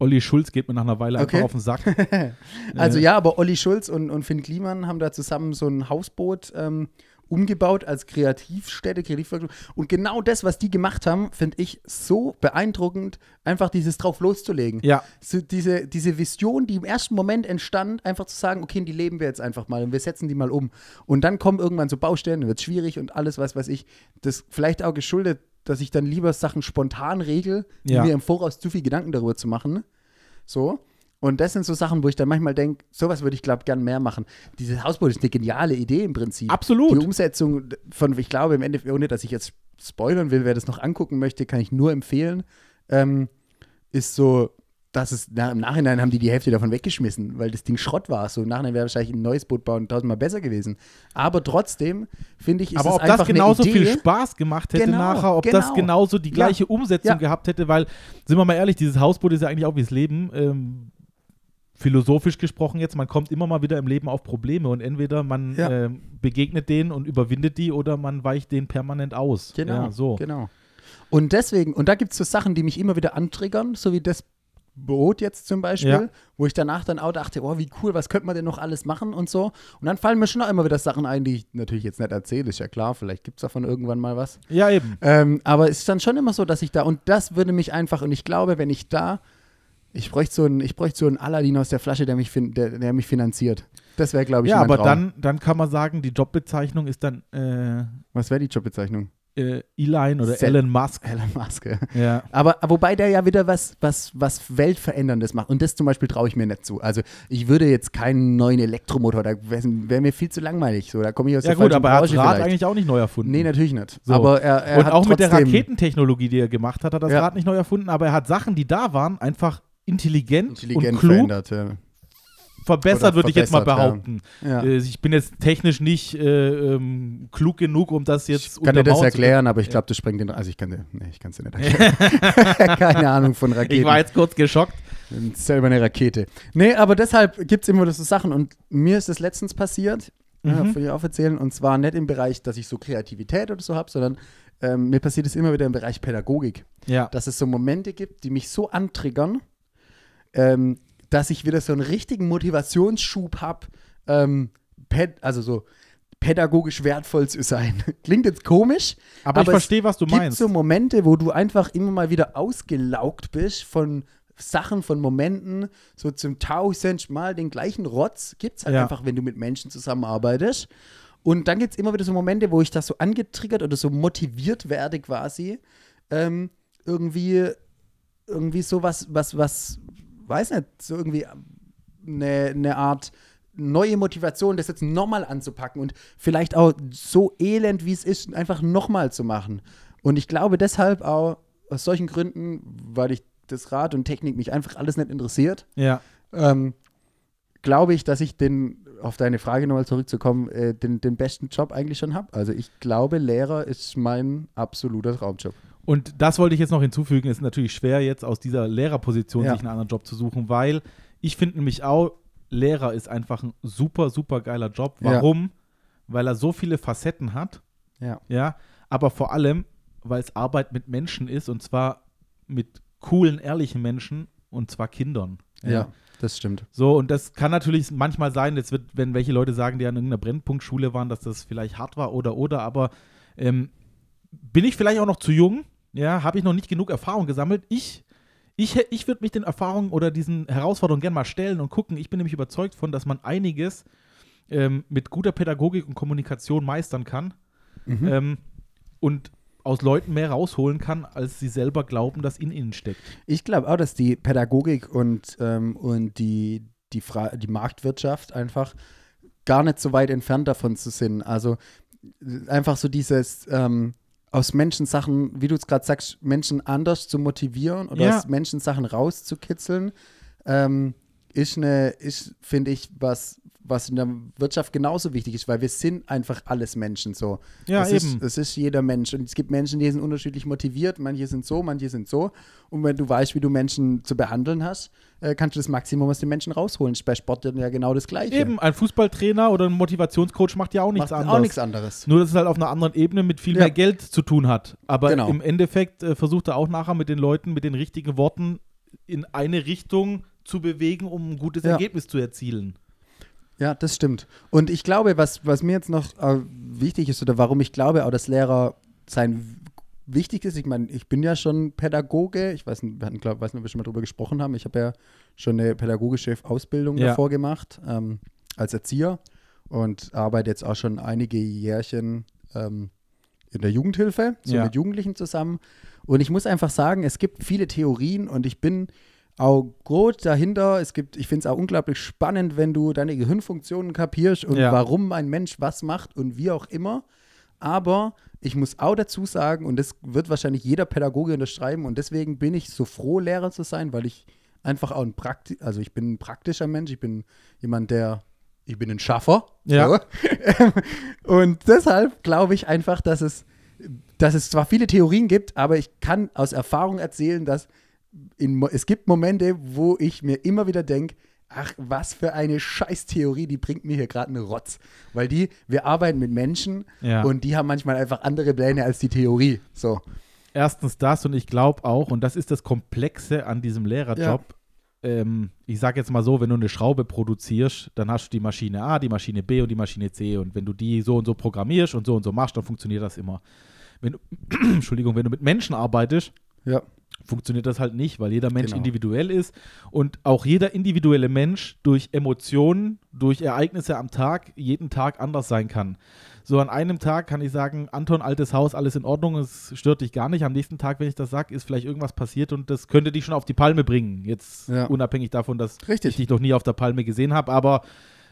Olli Schulz geht mir nach einer Weile Okay. einfach auf den Sack. Also Äh, ja, aber Olli Schulz und, und Finn Kliman haben da zusammen so ein Hausboot ähm, umgebaut als Kreativstätte, Kreativwerkstatt. Und genau das, was die gemacht haben, finde ich so beeindruckend, einfach dieses drauf loszulegen. Ja, So diese, diese Vision, die im ersten Moment entstand, einfach zu sagen, okay, die leben wir jetzt einfach mal und wir setzen die mal um. Und dann kommen irgendwann so Baustellen, wird schwierig und alles, was weiß ich. Das vielleicht auch geschuldet, dass ich dann lieber Sachen spontan regel, Ja. mir im Voraus zu viel Gedanken darüber zu machen. So. Und das sind so Sachen, wo ich dann manchmal denke, sowas würde ich, glaube gern mehr machen. Dieses Hausboot ist eine geniale Idee im Prinzip. absolut. Die Umsetzung von, ich glaube, im Endeffekt, ohne dass ich jetzt spoilern will, wer das noch angucken möchte, kann ich nur empfehlen, ähm, ist so, dass es na, im Nachhinein haben die die Hälfte davon weggeschmissen, weil das Ding Schrott war. So im Nachhinein wäre wahrscheinlich ein neues Boot bauen tausendmal besser gewesen. Aber trotzdem finde ich, ist aber ob das genauso viel Spaß gemacht hätte Genau, nachher, ob das genau. genauso die Ja. gleiche Umsetzung Ja. gehabt hätte, weil, sind wir mal ehrlich, dieses Hausboot ist ja eigentlich auch wie das Leben. Ähm, philosophisch gesprochen jetzt, man kommt immer mal wieder im Leben auf Probleme und entweder man Ja. ähm, begegnet denen und überwindet die oder man weicht denen permanent aus. Genau, Ja, so. genau. Und deswegen, und da gibt es so Sachen, die mich immer wieder antriggern, so wie das Boot jetzt zum Beispiel, Ja. wo ich danach dann auch dachte, oh, wie cool, was könnte man denn noch alles machen und so. Und dann fallen mir schon auch immer wieder Sachen ein, die ich natürlich jetzt nicht erzähle, ist ja klar, vielleicht gibt es davon irgendwann mal was. Ja, eben. Ähm, aber es ist dann schon immer so, dass ich da, und das würde mich einfach, und ich glaube, wenn ich da, ich bräuchte so einen, ich bräuchte so einen Aladdin aus der Flasche, der mich, fin der, der mich finanziert. Das wäre, glaube ich, Ja, mein aber Traum. dann, dann kann man sagen, die Jobbezeichnung ist dann äh, Was wäre die Jobbezeichnung? Äh, Elon oder Se- Elon Musk. Elon Musk. ja. Aber wobei der ja wieder was, was, was Weltveränderndes macht. Und das zum Beispiel traue ich mir nicht zu. Also ich würde jetzt keinen neuen Elektromotor, da wäre wär mir viel zu langweilig. So, da komme ich aus Ja der gut, aber er hat Rad vielleicht. eigentlich auch nicht neu erfunden. Nee, natürlich nicht. So. Aber er, er und hat auch mit der Raketentechnologie, die er gemacht hat, hat er das Ja. Rad nicht neu erfunden, aber er hat Sachen, die da waren, einfach intelligent, intelligent und klug verändert. Ja. Verbessert, würde ich jetzt mal verbessert, ja. behaupten. Ja. Äh, Ich bin jetzt technisch nicht äh, ähm, klug genug, um das jetzt Ich kann dir das erklären, aber ich glaube, das sprengt den. Also ich kann dir. Nee, ich kann es dir nicht erklären. Keine Ahnung von Raketen. Ich war jetzt kurz geschockt. selber eine Rakete. Nee, aber deshalb gibt es immer so Sachen. Und mir ist das letztens passiert, ja, Mhm. will ich auch erzählen, und zwar nicht im Bereich, dass ich so Kreativität oder so habe, sondern ähm, mir passiert es immer wieder im Bereich Pädagogik. Ja. Dass es so Momente gibt, die mich so antriggern, ähm, dass ich wieder so einen richtigen Motivationsschub habe, ähm, also so pädagogisch wertvoll zu sein. Klingt jetzt komisch, Aber, ich es verstehe, was du gibt meinst. so Momente, wo du einfach immer mal wieder ausgelaugt bist von Sachen, von Momenten, so zum tausendsten Mal den gleichen Rotz gibt es halt Ja. einfach, wenn du mit Menschen zusammenarbeitest. Und dann gibt es immer wieder so Momente, wo ich das so angetriggert oder so motiviert werde quasi, ähm, irgendwie, irgendwie so was, was, was, weiß nicht, so irgendwie eine, eine Art neue Motivation, das jetzt nochmal anzupacken und vielleicht auch so elend, wie es ist, einfach nochmal zu machen. Und ich glaube deshalb auch aus solchen Gründen, weil ich das Rad und Technik mich einfach alles nicht interessiert, ja. ähm, glaube ich, dass ich den, auf deine Frage nochmal zurückzukommen, äh, den, den besten Job eigentlich schon habe. Also ich glaube, Lehrer ist mein absoluter Traumjob. Und das wollte ich jetzt noch hinzufügen. Es ist natürlich schwer, jetzt aus dieser Lehrerposition Ja. sich einen anderen Job zu suchen, weil ich finde nämlich auch, Lehrer ist einfach ein super, super geiler Job. Ja. Warum? Weil er so viele Facetten hat. Ja. Ja. Aber vor allem, weil es Arbeit mit Menschen ist und zwar mit coolen, ehrlichen Menschen und zwar Kindern. Ja, das stimmt. So, und das kann natürlich manchmal sein, jetzt wird, wenn welche Leute sagen, die an irgendeiner Brennpunktschule waren, dass das vielleicht hart war oder oder, aber ähm, bin ich vielleicht auch noch zu jung? Ja, habe ich noch nicht genug Erfahrung gesammelt? Ich, ich, ich würde mich den Erfahrungen oder diesen Herausforderungen gerne mal stellen und gucken. Ich bin nämlich überzeugt von, dass man einiges ähm, mit guter Pädagogik und Kommunikation meistern kann Mhm. ähm, und aus Leuten mehr rausholen kann, als sie selber glauben, dass in ihnen steckt. Ich glaube auch, dass die Pädagogik und, ähm, und die, die, Fra die Marktwirtschaft einfach gar nicht so weit entfernt davon zu sind. Also äh, einfach so dieses, ähm, aus Menschen Sachen, wie du es gerade sagst, Menschen anders zu motivieren oder Ja. aus Menschen Sachen rauszukitzeln, ähm, ist eine, ist, finde ich, was, was in der Wirtschaft genauso wichtig ist, weil wir sind einfach alles Menschen so. Ja, es eben. Ist, es ist jeder Mensch. Und es gibt Menschen, die sind unterschiedlich motiviert, manche sind so, manche sind so. Und wenn du weißt, wie du Menschen zu behandeln hast, äh, kannst du das Maximum aus den Menschen rausholen. Ist bei Sport ja genau das Gleiche. Eben, ein Fußballtrainer oder ein Motivationscoach macht ja auch nichts Macht anderes. auch nichts anderes. Nur, dass es halt auf einer anderen Ebene mit viel Ja. mehr Geld zu tun hat. Aber Genau. im Endeffekt äh, versucht er auch nachher mit den Leuten mit den richtigen Worten in eine Richtung zu bewegen, um ein gutes Ja. Ergebnis zu erzielen. Ja, das stimmt. Und ich glaube, was, was mir jetzt noch äh, wichtig ist oder warum ich glaube, auch dass Lehrer sein wichtig ist, ich meine, ich bin ja schon Pädagoge, ich weiß nicht, wir hatten, glaub, weiß nicht, ob wir schon mal drüber gesprochen haben, ich habe ja schon eine pädagogische Ausbildung Ja. davor gemacht, ähm, als Erzieher und arbeite jetzt auch schon einige Jährchen ähm, in der Jugendhilfe, so Ja. mit Jugendlichen zusammen. Und ich muss einfach sagen, es gibt viele Theorien und ich bin auch gut dahinter. Es gibt, ich finde es auch unglaublich spannend, wenn du deine Gehirnfunktionen kapierst und Ja. warum ein Mensch was macht und wie auch immer. Aber ich muss auch dazu sagen, und das wird wahrscheinlich jeder Pädagoge unterschreiben, und deswegen bin ich so froh, Lehrer zu sein, weil ich einfach auch ein Prakti also ich bin ein praktischer Mensch, ich bin jemand, der, ich bin ein Schaffer. Ja. So. und deshalb glaube ich einfach, dass es, dass es zwar viele Theorien gibt, aber ich kann aus Erfahrung erzählen, dass in, es gibt Momente, wo ich mir immer wieder denke, ach, was für eine Scheißtheorie, die bringt mir hier gerade einen Rotz. Weil die, wir arbeiten mit Menschen Ja. und die haben manchmal einfach andere Pläne als die Theorie. So. Erstens das und ich glaube auch, und das ist das Komplexe an diesem Lehrerjob. Ähm, ich sage jetzt mal so, wenn du eine Schraube produzierst, dann hast du die Maschine A, die Maschine B und die Maschine C. Und wenn du die so und so programmierst und so und so machst, dann funktioniert das immer. Wenn du, Entschuldigung, wenn du mit Menschen arbeitest, Ja. Funktioniert das halt nicht, weil jeder Mensch Genau. individuell ist und auch jeder individuelle Mensch durch Emotionen, durch Ereignisse am Tag jeden Tag anders sein kann. So an einem Tag kann ich sagen, Anton, altes Haus, alles in Ordnung, es stört dich gar nicht. Am nächsten Tag, wenn ich das sage, ist vielleicht irgendwas passiert und das könnte dich schon auf die Palme bringen. Jetzt Ja. unabhängig davon, dass Richtig. ich dich noch nie auf der Palme gesehen habe, aber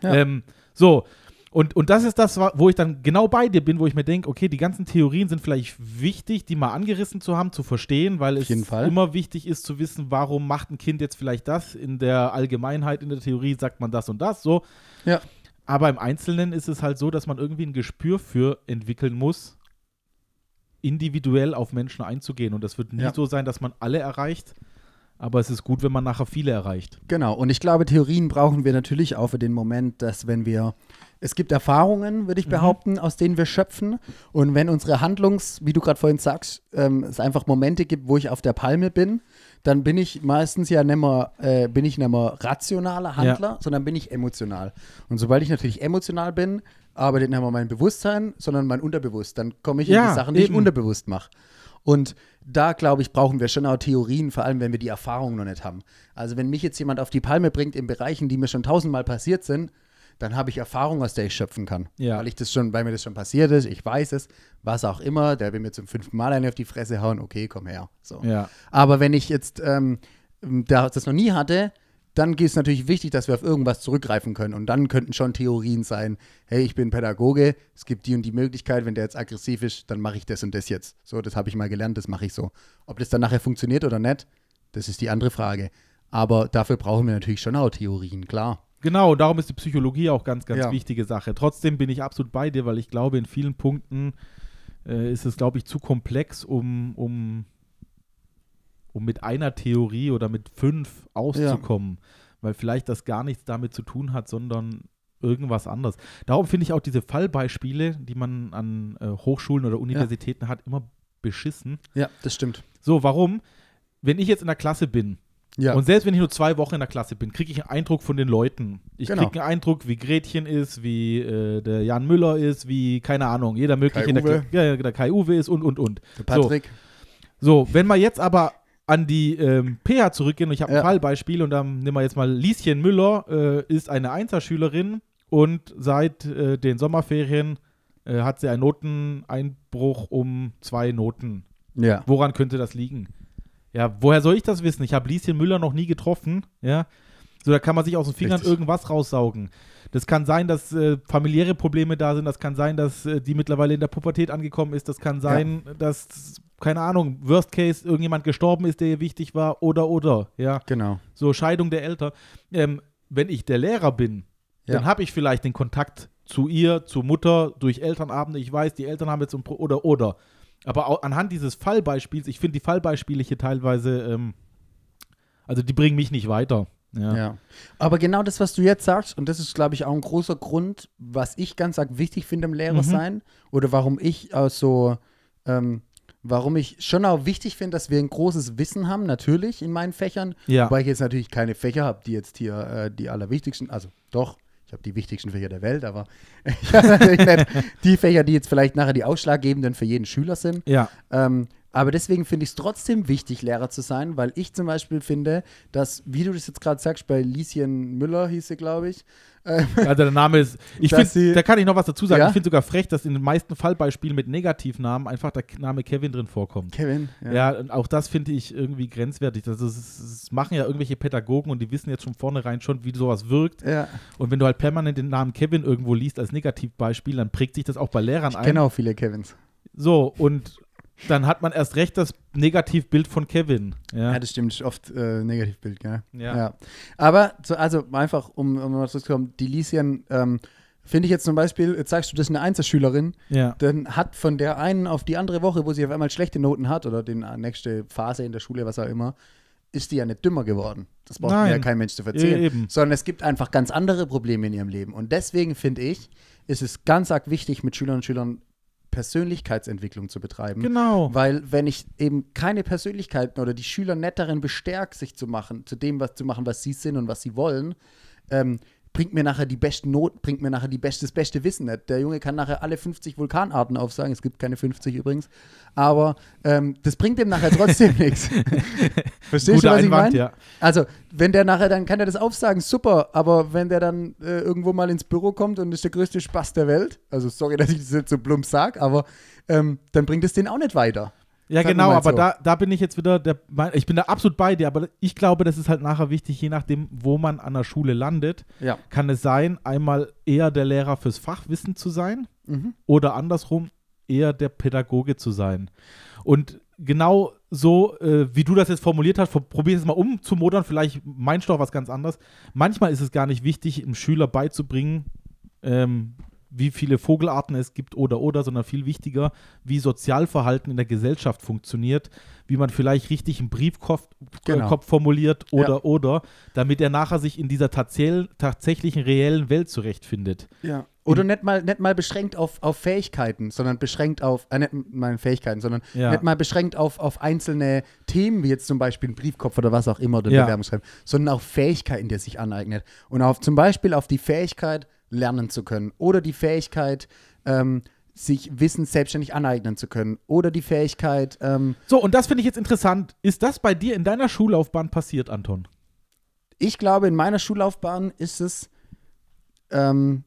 Ja. ähm, so. Und, und das ist das, wo ich dann genau bei dir bin, wo ich mir denke, okay, die ganzen Theorien sind vielleicht wichtig, die mal angerissen zu haben, zu verstehen, weil es immer wichtig ist zu wissen, warum macht ein Kind jetzt vielleicht das. In der Allgemeinheit, in der Theorie sagt man das und das, so. Ja. Aber im Einzelnen ist es halt so, dass man irgendwie ein Gespür für entwickeln muss, individuell auf Menschen einzugehen. Und das wird nie Ja. so sein, dass man alle erreicht. Aber es ist gut, wenn man nachher viele erreicht. Genau, und ich glaube, Theorien brauchen wir natürlich auch für den Moment, dass wenn wir, es gibt Erfahrungen, würde ich Mhm. behaupten, aus denen wir schöpfen. Und wenn unsere Handlungs, wie du gerade vorhin sagst, ähm, es einfach Momente gibt, wo ich auf der Palme bin, dann bin ich meistens ja nicht mehr, äh, bin ich nicht mehr rationaler Handler, sondern bin ich emotional. Und sobald ich natürlich emotional bin, arbeitet nicht mehr mein Bewusstsein, sondern mein Unterbewusst. Dann komme ich in Ja, die Sachen, die ich eben. unterbewusst mache. Und da, glaube ich, brauchen wir schon auch Theorien, vor allem wenn wir die Erfahrung noch nicht haben. Also wenn mich jetzt jemand auf die Palme bringt in Bereichen, die mir schon tausendmal passiert sind, dann habe ich Erfahrung, aus der ich schöpfen kann. Ja. Weil ich das schon, weil mir das schon passiert ist, ich weiß es, was auch immer, der will mir zum fünften Mal eine auf die Fresse hauen, okay, komm her. So. Ja. Aber wenn ich jetzt ähm, da, das noch nie hatte, dann ist es natürlich wichtig, dass wir auf irgendwas zurückgreifen können. Und dann könnten schon Theorien sein, hey, ich bin Pädagoge, es gibt die und die Möglichkeit, wenn der jetzt aggressiv ist, dann mache ich das und das jetzt. So, das habe ich mal gelernt, das mache ich so. Ob das dann nachher funktioniert oder nicht, das ist die andere Frage. Aber dafür brauchen wir natürlich schon auch Theorien, klar. Genau, darum ist die Psychologie auch ganz, ganz Ja. wichtige Sache. Trotzdem bin ich absolut bei dir, weil ich glaube, in vielen Punkten äh, ist es, glaube ich, zu komplex, um, um, um mit einer Theorie oder mit fünf auszukommen. Weil vielleicht das gar nichts damit zu tun hat, sondern irgendwas anderes. Darum finde ich auch diese Fallbeispiele, die man an äh, Hochschulen oder Universitäten hat, immer beschissen. Ja, das stimmt. So, warum? Wenn ich jetzt in der Klasse bin Ja, und selbst wenn ich nur zwei Wochen in der Klasse bin, kriege ich einen Eindruck von den Leuten. Ich Genau. kriege einen Eindruck, wie Gretchen ist, wie äh, der Jan Müller ist, wie, keine Ahnung, jeder mögliche Kai in der, Uwe. Ja, ja, der Kai Uwe ist und, und, und. der Patrick. So, wenn wir jetzt aber an die ähm, PH zurückgehen, und ich habe ein Ja. Fallbeispiel, und dann nehmen wir jetzt mal Lieschen Müller, äh, ist eine Einserschülerin und seit äh, den Sommerferien äh, hat sie einen Noteneinbruch um zwei Noten. Ja. Woran könnte das liegen? Ja, woher soll ich das wissen? Ich habe Lieschen Müller noch nie getroffen, ja. So, da kann man sich aus den Fingern Richtig. irgendwas raussaugen. Das kann sein, dass äh, familiäre Probleme da sind. Das kann sein, dass äh, die mittlerweile in der Pubertät angekommen ist. Das kann sein, dass, keine Ahnung, Worst Case, irgendjemand gestorben ist, der ihr wichtig war. Oder, oder. Ja. Genau. So Scheidung der Eltern. Ähm, wenn ich der Lehrer bin, Ja. dann habe ich vielleicht den Kontakt zu ihr, zu Mutter, durch Elternabende. Ich weiß, die Eltern haben jetzt ein Pro oder, oder. Aber anhand dieses Fallbeispiels, ich finde die Fallbeispiele hier teilweise, ähm, also die bringen mich nicht weiter. Ja. Ja. Aber genau das, was du jetzt sagst, und das ist, glaube ich, auch ein großer Grund, was ich ganz arg wichtig finde im Lehrer Mhm. oder warum ich auch so, ähm, warum ich schon auch wichtig finde, dass wir ein großes Wissen haben, natürlich in meinen Fächern, Ja. wobei ich jetzt natürlich keine Fächer habe, die jetzt hier äh, die allerwichtigsten, also doch, ich habe die wichtigsten Fächer der Welt, aber ich habe natürlich nicht die Fächer, die jetzt vielleicht nachher die ausschlaggebenden für jeden Schüler sind. Ja. Ähm, aber deswegen finde ich es trotzdem wichtig, Lehrer zu sein, weil ich zum Beispiel finde, dass, wie du das jetzt gerade sagst, bei Lieschen Müller hieß sie, glaube ich, äh, Also der Name ist, ich finde, da kann ich noch was dazu sagen. Ja? Ich finde sogar frech, dass in den meisten Fallbeispielen mit Negativnamen einfach der Name Kevin drin vorkommt. Kevin. Ja, und auch das finde ich irgendwie grenzwertig. Also es, machen ja irgendwelche Pädagogen und die wissen jetzt schon vornherein schon, wie sowas wirkt. ja. Und wenn du halt permanent den Namen Kevin irgendwo liest als Negativbeispiel, dann prägt sich das auch bei Lehrern Ich ein. kenne auch viele Kevins. So, und dann hat man erst recht das Negativbild von Kevin. Ja. Ja, das stimmt, oft äh, Negativbild, gell? Ja. Aber, so, also einfach, um, um mal zurückzukommen, die Lieschen, ähm, finde ich jetzt zum Beispiel, jetzt sagst du, das ist eine Einzelschülerin, ja. dann hat von der einen auf die andere Woche, wo sie auf einmal schlechte Noten hat oder die nächste Phase in der Schule, was auch immer, ist die ja nicht dümmer geworden. Das braucht mir Nein. ja kein Mensch zu erzählen. E- eben. Sondern es gibt einfach ganz andere Probleme in ihrem Leben. Und deswegen finde ich, ist es ganz arg wichtig, mit Schülern und Schülern Persönlichkeitsentwicklung zu betreiben. Genau. Weil wenn ich eben keine Persönlichkeiten oder die Schüler nicht darin bestärke, sich zu machen, zu dem, was zu machen, was sie sind und was sie wollen, ähm, bringt mir nachher die besten Noten, bringt mir nachher die best, das beste Wissen nicht. Der Junge kann nachher alle 50 Vulkanarten aufsagen, es gibt keine 50 übrigens, aber ähm, das bringt ihm nachher trotzdem nichts. Verstehst du, Guter was ich Einwand, meine? ja. Also, wenn der nachher, dann kann er das aufsagen, super, aber wenn der dann äh, irgendwo mal ins Büro kommt und ist der größte Spaß der Welt, also sorry, dass ich das jetzt so plump sage, aber ähm, dann bringt es den auch nicht weiter. Ja, wir genau, aber so. da, da bin ich jetzt wieder, der, ich bin da absolut bei dir, aber ich glaube, das ist halt nachher wichtig, je nachdem, wo man an der Schule landet, Ja. kann es sein, einmal eher der Lehrer fürs Fachwissen zu sein Mhm. oder andersrum eher der Pädagoge zu sein. Und genau so, äh, wie du das jetzt formuliert hast, probier es mal umzumodern, vielleicht meinst du auch was ganz anderes. Manchmal ist es gar nicht wichtig, dem Schüler beizubringen, ähm, wie viele Vogelarten es gibt oder oder, sondern viel wichtiger, wie Sozialverhalten in der Gesellschaft funktioniert, wie man vielleicht richtig einen Briefkopf Genau. Kopf formuliert oder Ja. oder, damit er nachher sich in dieser tatsel- tatsächlichen reellen Welt zurechtfindet. Ja. Oder nicht mal, nicht mal beschränkt auf, auf Fähigkeiten, sondern beschränkt auf, äh, nicht meine Fähigkeiten, sondern Ja. nicht mal beschränkt auf, auf einzelne Themen, wie jetzt zum Beispiel ein Briefkopf oder was auch immer, oder Ja. Bewerbungsschreiben, sondern auch Fähigkeiten, die er sich aneignet. Und auf, zum Beispiel auf die Fähigkeit, lernen zu können. Oder die Fähigkeit, ähm, sich Wissen selbstständig aneignen zu können. Oder die Fähigkeit, ähm, So, und das finde ich jetzt interessant. Ist das bei dir in deiner Schullaufbahn passiert, Anton? ich glaube, in meiner Schullaufbahn ist es, ähm,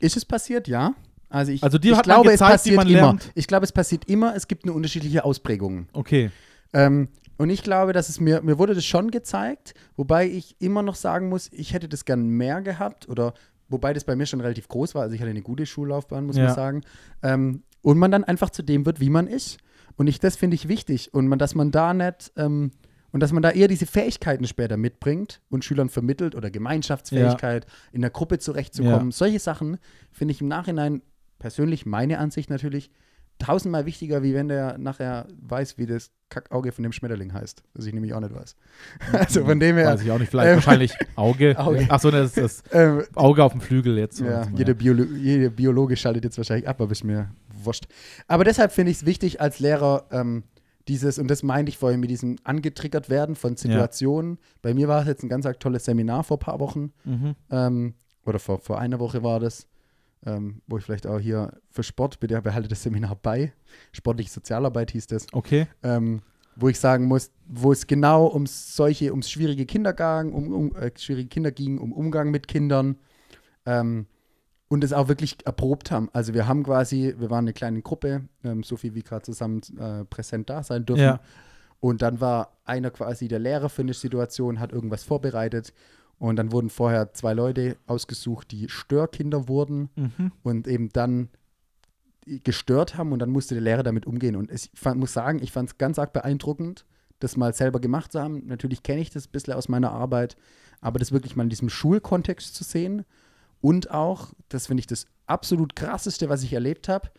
ist es passiert, ja. Also, ich, Also dir ich glaube, gezeigt, es passiert immer. Ich glaube, es passiert immer. Es gibt nur unterschiedliche Ausprägungen. Okay. Ähm, und ich glaube, dass es mir, mir wurde das schon gezeigt, wobei ich immer noch sagen muss, ich hätte das gern mehr gehabt oder wobei das bei mir schon relativ groß war. Also ich hatte eine gute Schullaufbahn, muss Ja. man sagen. Ähm, und man dann einfach zu dem wird, wie man ist. Und ich, das finde ich wichtig. Und man, dass man da nicht, ähm, und dass man da eher diese Fähigkeiten später mitbringt und Schülern vermittelt oder Gemeinschaftsfähigkeit, in der Gruppe zurechtzukommen. Ja. Solche Sachen finde ich im Nachhinein, persönlich meine Ansicht natürlich, tausendmal wichtiger, wie wenn der nachher weiß, wie das Kackauge von dem Schmetterling heißt. Das ich nämlich auch nicht weiß. Also von dem her, Weiß ich auch nicht. Vielleicht Ähm, wahrscheinlich Auge. Auge. Achso, das ist das ähm, Auge auf dem Flügel jetzt. ja, jeder, Biolo jeder Biologe schaltet jetzt wahrscheinlich ab, aber ist mir wurscht. Aber deshalb finde ich es wichtig als Lehrer, ähm, dieses, und das meinte ich vorhin mit diesem angetriggert werden von Situationen. Bei mir war es jetzt ein ganz tolles Seminar vor ein paar Wochen. Mhm. ähm, oder vor, vor einer Woche war das, ähm, wo ich vielleicht auch hier für Sport, bitte behalte das Seminar bei, sportliche Sozialarbeit hieß das, Okay. ähm, wo ich sagen muss, wo es genau um solche, ums schwierige Kinder ging, um, um äh, schwierige Kinder ging, um Umgang mit Kindern ähm, und es auch wirklich erprobt haben. Also wir haben quasi, wir waren eine kleine Gruppe, ähm, so viel wie gerade zusammen äh, präsent da sein dürfen. Ja. Und dann war einer quasi der Lehrer für eine Situation, hat irgendwas vorbereitet. Und dann wurden vorher zwei Leute ausgesucht, die Störkinder wurden Mhm. und eben dann gestört haben und dann musste der Lehrer damit umgehen. Und ich fand, muss sagen, ich fand es ganz arg beeindruckend, das mal selber gemacht zu haben. Natürlich kenne ich das ein bisschen aus meiner Arbeit, aber das wirklich mal in diesem Schulkontext zu sehen und auch, das finde ich das absolut krasseste, was ich erlebt habe,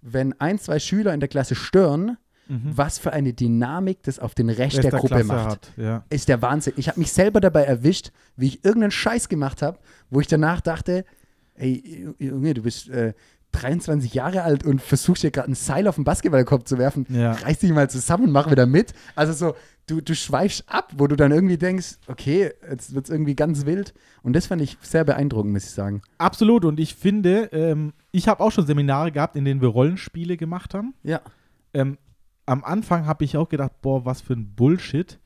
wenn ein, zwei Schüler in der Klasse stören, Mhm. was für eine Dynamik das auf den Rest der Gruppe Klasse macht Hat. Ja. ist der Wahnsinn. Ich habe mich selber dabei erwischt, wie ich irgendeinen Scheiß gemacht habe, wo ich danach dachte, ey, Junge, du bist äh, 23 Jahre alt und versuchst hier gerade ein Seil auf den Basketballkorb zu werfen. Ja. Reiß dich mal zusammen und mach wieder mit. Also so, du, du schweifst ab, wo du dann irgendwie denkst, okay, jetzt wird es irgendwie ganz wild. Und das fand ich sehr beeindruckend, muss ich sagen. Absolut. Und ich finde, ähm, ich habe auch schon Seminare gehabt, in denen wir Rollenspiele gemacht haben. Ja. Ähm, am Anfang habe ich auch gedacht, boah, was für ein Bullshit.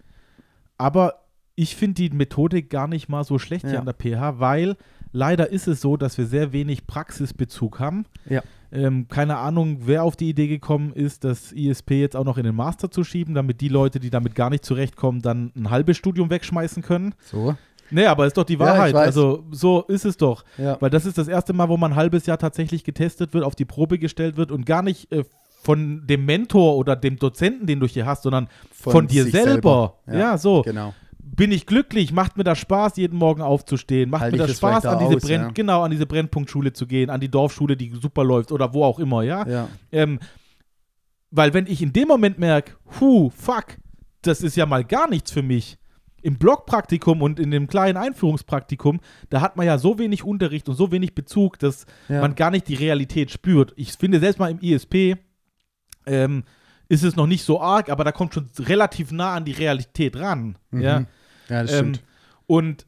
Aber ich finde die Methodik gar nicht mal so schlecht hier Ja. an der PH, weil leider ist es so, dass wir sehr wenig Praxisbezug haben. Ja. Ähm, keine Ahnung, wer auf die Idee gekommen ist, das ISP jetzt auch noch in den Master zu schieben, damit die Leute, die damit gar nicht zurechtkommen, dann ein halbes Studium wegschmeißen können. So. Nee, aber ist doch die Ja, Wahrheit. weiß. also so ist es doch. Ja. Weil das ist das erste Mal, wo man ein halbes Jahr tatsächlich getestet wird, auf die Probe gestellt wird und gar nicht äh, von dem Mentor oder dem Dozenten, den du hier hast, sondern von, dir sich selber. Ja, Ja, so. Genau. Bin ich glücklich? Macht mir das Spaß, jeden Morgen aufzustehen? Macht Halte mir das Spaß, an diese aus, Brenn ja. genau an diese Brennpunktschule zu gehen, an die Dorfschule, die super läuft oder wo auch immer, ja? Ja. Ähm, weil wenn ich in dem Moment merke, hu, fuck, das ist ja mal gar nichts für mich. Im Blockpraktikum und in dem kleinen Einführungspraktikum, da hat man ja so wenig Unterricht und so wenig Bezug, dass Ja. man gar nicht die Realität spürt. Ich finde, selbst mal im ISP ähm, ist es noch nicht so arg, aber da kommt schon relativ nah an die Realität ran. Mhm. Ja. Ja, das Ähm, stimmt. und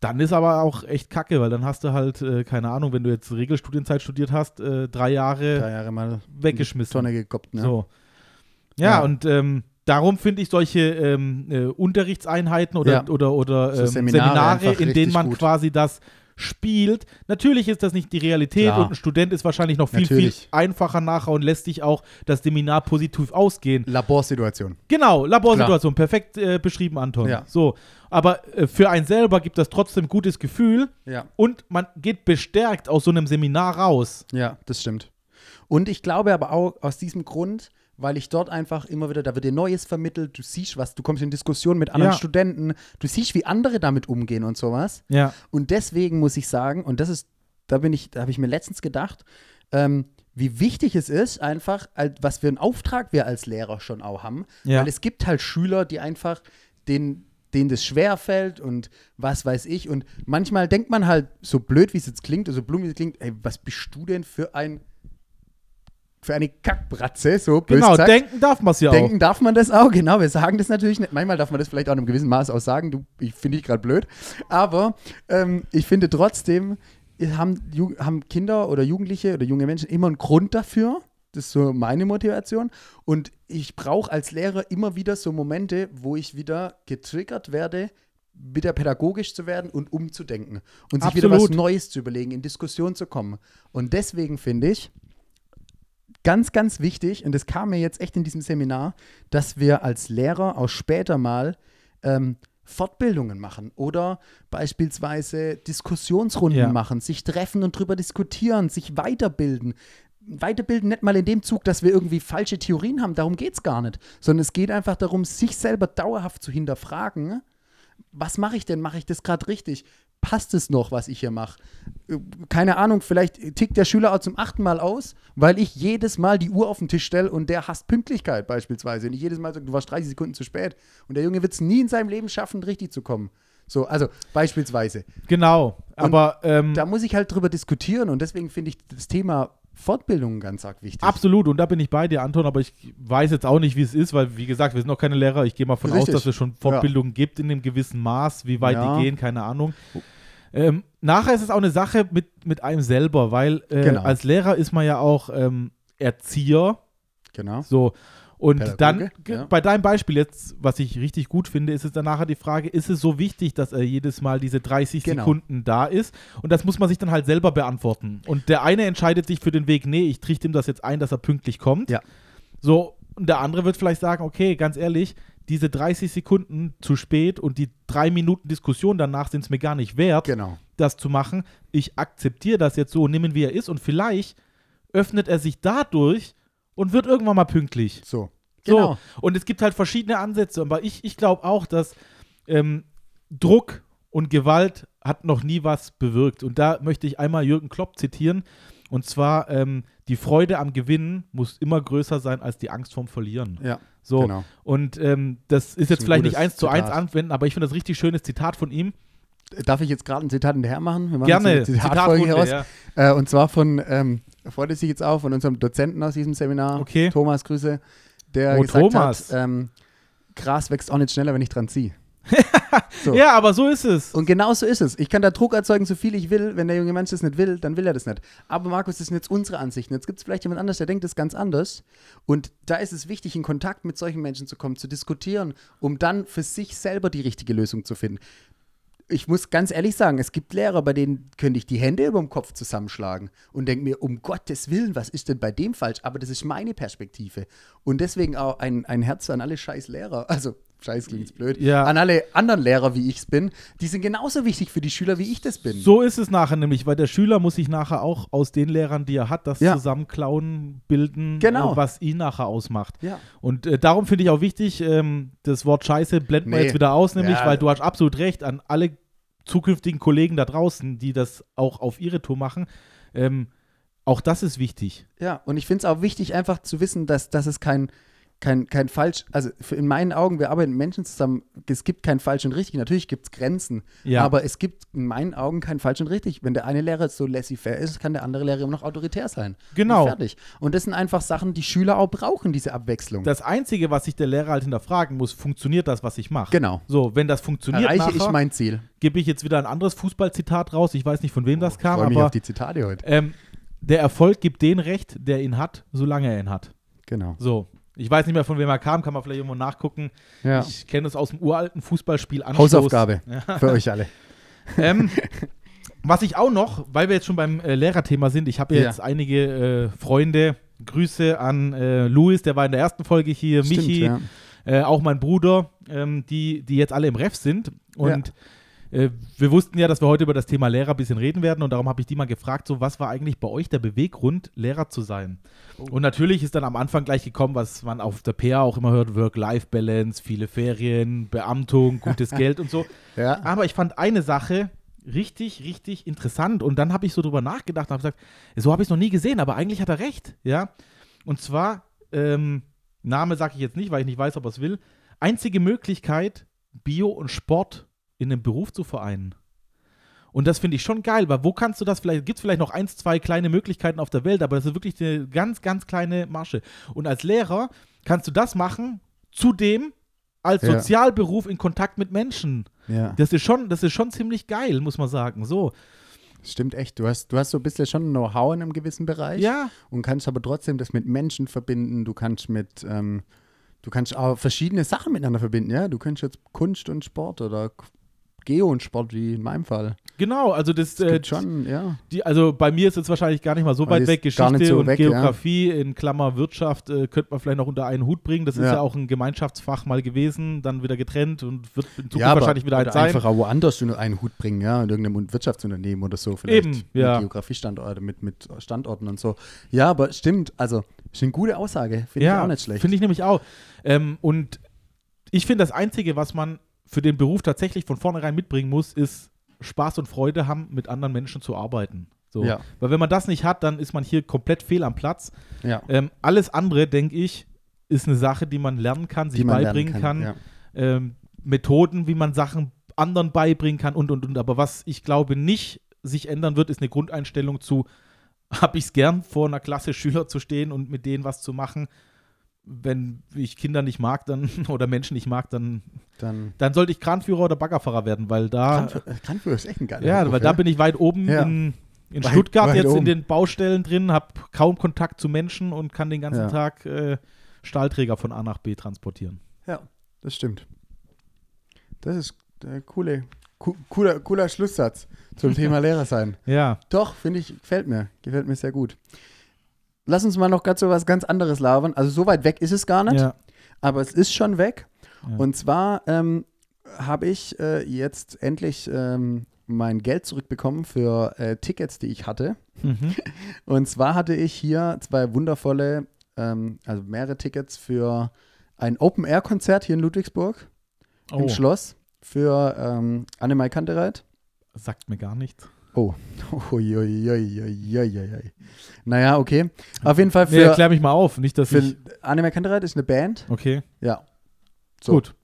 dann ist aber auch echt kacke, weil dann hast du halt, äh, keine Ahnung, wenn du jetzt Regelstudienzeit studiert hast, äh, drei Jahre Drei Jahre mal weggeschmissen. Tonne gekoppt, ne? So. Ja, Ja. und ähm, darum finde ich solche ähm, äh, Unterrichtseinheiten oder, Ja. oder, oder So ähm, Seminare Seminare, einfach in denen man gut. quasi das spielt. Natürlich ist das nicht die Realität Klar. und ein Student ist wahrscheinlich noch viel, Natürlich. viel einfacher nachher und lässt sich auch das Seminar positiv ausgehen. Laborsituation. Genau, Laborsituation, perfekt äh, beschrieben, Anton. Ja. So, aber äh, für einen selber gibt das trotzdem gutes Gefühl Ja. und man geht bestärkt aus so einem Seminar raus. Ja, das stimmt. Und ich glaube aber auch aus diesem Grund, weil ich dort einfach immer wieder, da wird dir Neues vermittelt, du siehst was, du kommst in Diskussionen mit anderen Ja. Studenten, du siehst, wie andere damit umgehen und sowas. Ja. Und deswegen muss ich sagen, und das ist, da bin ich, da habe ich mir letztens gedacht, ähm, wie wichtig es ist, einfach, was für einen Auftrag wir als Lehrer schon auch haben. Ja. Weil es gibt halt Schüler, die einfach denen, denen das schwer fällt und was weiß ich. Und manchmal denkt man halt, so blöd wie es jetzt klingt, so blum wie es klingt, ey, was bist du denn für ein für eine Kackbratze, so böse Genau, gesagt. denken darf man es ja Denken darf man das auch, genau. Wir sagen das natürlich nicht. Manchmal darf man das vielleicht auch in einem gewissen Maß auch sagen. Du, ich finde ich gerade blöd. Aber ähm, ich finde trotzdem, haben, haben Kinder oder Jugendliche oder junge Menschen immer einen Grund dafür. Das ist so meine Motivation. Und ich brauche als Lehrer immer wieder so Momente, wo ich wieder getriggert werde, wieder pädagogisch zu werden und umzudenken. Und sich wieder was Absolut. Neues zu überlegen, in Diskussion zu kommen. Und deswegen finde ich, ganz, ganz wichtig, und das kam mir jetzt echt in diesem Seminar, dass wir als Lehrer auch später mal ähm, Fortbildungen machen oder beispielsweise Diskussionsrunden Ja. machen, sich treffen und drüber diskutieren, sich weiterbilden. Weiterbilden nicht mal in dem Zug, dass wir irgendwie falsche Theorien haben, darum geht es gar nicht, sondern es geht einfach darum, sich selber dauerhaft zu hinterfragen, was mache ich denn? Mache ich das gerade richtig? Passt es noch, was ich hier mache? Äh, Keine Ahnung, vielleicht tickt der Schüler auch zum achten Mal aus, weil ich jedes Mal die Uhr auf den Tisch stelle und der hasst Pünktlichkeit beispielsweise. Und ich jedes Mal sage, du warst 30 Sekunden zu spät. Und der Junge wird es nie in seinem Leben schaffen, richtig zu kommen. So, also beispielsweise. Genau. Aber ähm, Da muss ich halt drüber diskutieren und deswegen finde ich das Thema Fortbildung ganz arg wichtig. Absolut, und da bin ich bei dir, Anton, aber ich weiß jetzt auch nicht, wie es ist, weil, wie gesagt, wir sind noch keine Lehrer. Ich gehe mal von aus, dass es schon Fortbildungen gibt in einem gewissen Maß. Wie weit Ja. die gehen, keine Ahnung. Ähm, nachher ist es auch eine Sache mit, mit einem selber, weil äh, Genau. als Lehrer ist man ja auch ähm, Erzieher. Genau. So. Und Pädagoge, dann, ja. bei deinem Beispiel jetzt, was ich richtig gut finde, ist es dann nachher die Frage, ist es so wichtig, dass er jedes Mal diese 30 Genau. Sekunden da ist? Und das muss man sich dann halt selber beantworten. Und der eine entscheidet sich für den Weg, nee, ich trichte ihm das jetzt ein, dass er pünktlich kommt. Ja. So, und der andere wird vielleicht sagen, okay, ganz ehrlich, diese 30 Sekunden zu spät und die drei Minuten Diskussion danach sind es mir gar nicht wert, Genau. das zu machen. Ich akzeptiere das jetzt so, nehmen wie er ist und vielleicht öffnet er sich dadurch und wird irgendwann mal pünktlich. So. So, Genau. und es gibt halt verschiedene Ansätze, aber ich, ich glaube auch, dass ähm, Druck und Gewalt hat noch nie was bewirkt. Und da möchte ich einmal Jürgen Klopp zitieren. Und zwar, ähm, die Freude am Gewinnen muss immer größer sein als die Angst vorm Verlieren. Ja. So, Genau. und ähm, das ist jetzt ein vielleicht nicht eins zu eins Zitat. anwenden, aber ich finde das richtig schönes Zitat von ihm. Darf ich jetzt gerade ein Zitat hinterher machen? Wir machen Gerne, Zitatfolge hier raus. ja. Äh, und zwar von, ähm, freut es sich jetzt auch, von unserem Dozenten aus diesem Seminar, Okay. Thomas Grüße, der Oh, gesagt Thomas. hat, ähm, Gras wächst auch nicht schneller, wenn ich dran ziehe. So. Ja, aber so ist es. Und genau so ist es. Ich kann da Druck erzeugen, so viel ich will. Wenn der junge Mensch das nicht will, dann will er das nicht. Aber Markus, das sind jetzt unsere Ansichten. Jetzt gibt es vielleicht jemand anders, der denkt das ganz anders. Und da ist es wichtig, in Kontakt mit solchen Menschen zu kommen, zu diskutieren, um dann für sich selber die richtige Lösung zu finden. Ich muss ganz ehrlich sagen, es gibt Lehrer, bei denen könnte ich die Hände über dem Kopf zusammenschlagen und denke mir, um Gottes Willen, was ist denn bei dem falsch? Aber das ist meine Perspektive. Und deswegen auch ein, ein Herz an alle scheiß Lehrer. Also, scheiß klingt jetzt blöd. Ja. An alle anderen Lehrer, wie ich es bin. Die sind genauso wichtig für die Schüler, wie ich das bin. So ist es nachher nämlich, weil der Schüler muss sich nachher auch aus den Lehrern, die er hat, das Ja. Zusammenklauen bilden, Genau. äh, was ihn nachher ausmacht. Ja. Und äh, darum finde ich auch wichtig, ähm, das Wort Scheiße blenden wir Nee. jetzt wieder aus, nämlich, Ja. weil du hast absolut recht an alle zukünftigen Kollegen da draußen, die das auch auf ihre Tour machen. Ähm, auch das ist wichtig. Ja, und ich finde es auch wichtig, einfach zu wissen, dass, dass es kein, kein, kein falsch, also in meinen Augen, wir arbeiten mit Menschen zusammen, es gibt kein falsch und richtig. Natürlich gibt es Grenzen, Ja. aber es gibt in meinen Augen kein falsch und richtig. Wenn der eine Lehrer so laissez-faire ist, kann der andere Lehrer immer noch autoritär sein. Genau. Und fertig. Und das sind einfach Sachen, die Schüler auch brauchen, diese Abwechslung. Das Einzige, was sich der Lehrer halt hinterfragen muss, funktioniert das, was ich mache? Genau. So, wenn das funktioniert Erreiche nachher, ich mein Ziel. gebe ich jetzt wieder ein anderes Fußballzitat raus. Ich weiß nicht, von wem das kam, mich aber auf die Zitate heute. ähm, der Erfolg gibt den Recht, der ihn hat, solange er ihn hat. Genau. So. Ich weiß nicht mehr, von wem er kam, kann man vielleicht irgendwo nachgucken. Ja. Ich kenne es aus dem uralten Fußballspiel Anstoß. Hausaufgabe für euch alle. Ähm, was ich auch noch, weil wir jetzt schon beim äh, Lehrerthema sind, ich habe ja Ja. jetzt einige äh, Freunde, Grüße an äh, Luis, der war in der ersten Folge hier, Michi, ja. äh, auch mein Bruder, ähm, die, die jetzt alle im Ref sind. Und äh, wir wussten ja, dass wir heute über das Thema Lehrer ein bisschen reden werden und darum habe ich die mal gefragt, so was war eigentlich bei euch der Beweggrund, Lehrer zu sein? Und natürlich ist dann am Anfang gleich gekommen, was man auf der PA auch immer hört, Work-Life-Balance, viele Ferien, Beamtung, gutes Geld und so. Ja. Aber ich fand eine Sache richtig, richtig interessant und dann habe ich so drüber nachgedacht und habe gesagt, so habe ich es noch nie gesehen, aber eigentlich hat er recht, ja. Und zwar, ähm, Name sage ich jetzt nicht, weil ich nicht weiß, ob er es will, einzige Möglichkeit, Bio und Sport in einem Beruf zu vereinen. Und das finde ich schon geil, weil wo kannst du das vielleicht, gibt es vielleicht noch eins, zwei kleine Möglichkeiten auf der Welt, aber das ist wirklich eine ganz, ganz kleine Masche. Und als Lehrer kannst du das machen, zudem als Ja. Sozialberuf in Kontakt mit Menschen. ja. Das ist schon, das ist schon ziemlich geil, muss man sagen. So. Stimmt echt. Du hast, du hast so ein bisschen schon Know-how in einem gewissen Bereich. Ja, und kannst aber trotzdem das mit Menschen verbinden. Du kannst mit, ähm, du kannst auch verschiedene Sachen miteinander verbinden, ja. Du kannst jetzt Kunst und Sport oder Geo und Sport, wie in meinem Fall. genau. Also das, Es äh, schon, ja. die, also bei mir ist es wahrscheinlich gar nicht mal so Bei weit weg. Geschichte so und weg, ja. Geografie in Klammer Wirtschaft äh, könnte man vielleicht noch unter einen Hut bringen. Das ist Ja. ja auch ein Gemeinschaftsfach mal gewesen, dann wieder getrennt und wird in Zukunft ja, wahrscheinlich wieder eins sein. einfach auch woanders unter einen Hut bringen, ja, in irgendeinem Wirtschaftsunternehmen oder so vielleicht. Eben, ja. Mit Geografiestandorte, mit, mit Standorten und so. Ja, aber stimmt, also ist eine gute Aussage, finde ich auch nicht schlecht. Finde ich nämlich auch. Ähm, und ich finde, das Einzige, was man für den Beruf tatsächlich von vornherein mitbringen muss, ist Spaß und Freude haben, mit anderen Menschen zu arbeiten. So. Ja. Weil wenn man das nicht hat, dann ist man hier komplett fehl am Platz. ja. Ähm, alles andere, denke ich, ist eine Sache, die man lernen kann, sich beibringen kann. Ja. Ähm, Methoden, wie man Sachen anderen beibringen kann und, und, und. Aber was ich glaube nicht sich ändern wird, ist eine Grundeinstellung zu, habe ich es gern, vor einer Klasse Schüler zu stehen und mit denen was zu machen. Wenn ich Kinder nicht mag, dann oder Menschen nicht mag, dann, Dann. dann sollte ich Kranführer oder Baggerfahrer werden, weil da, Kranführer Kranführer ist echt ein geiler ja, Beruf, weil da bin ich weit oben Ja. in, in Weit- Stuttgart weit jetzt in oben. den Baustellen drin, habe kaum Kontakt zu Menschen und kann den ganzen Ja. Tag äh, Stahlträger von A nach B transportieren. Ja, das stimmt. Das ist der coole, co cooler, cooler Schlusssatz zum Thema Lehrer sein. Ja, Doch, finde ich, gefällt mir. Gefällt mir sehr gut. Lass uns mal noch ganz so was ganz anderes labern. Also so weit weg ist es gar nicht, ja. aber es ist schon weg. Ja. Und zwar ähm, habe ich äh, jetzt endlich ähm, mein Geld zurückbekommen für äh, Tickets, die ich hatte. Mhm. Und zwar hatte ich hier zwei wundervolle, ähm, also mehrere Tickets für ein Open-Air-Konzert hier in Ludwigsburg Oh, im Schloss für ähm, Annemai Kantereit. sagt mir gar nichts. Oh. Uiuiuiuiuiui. Naja, okay. Auf jeden Fall Nee, für, erklär mich mal auf, nicht, dass für ich. Annemai Kantereit ist eine Band. Okay, Ja. So. gut.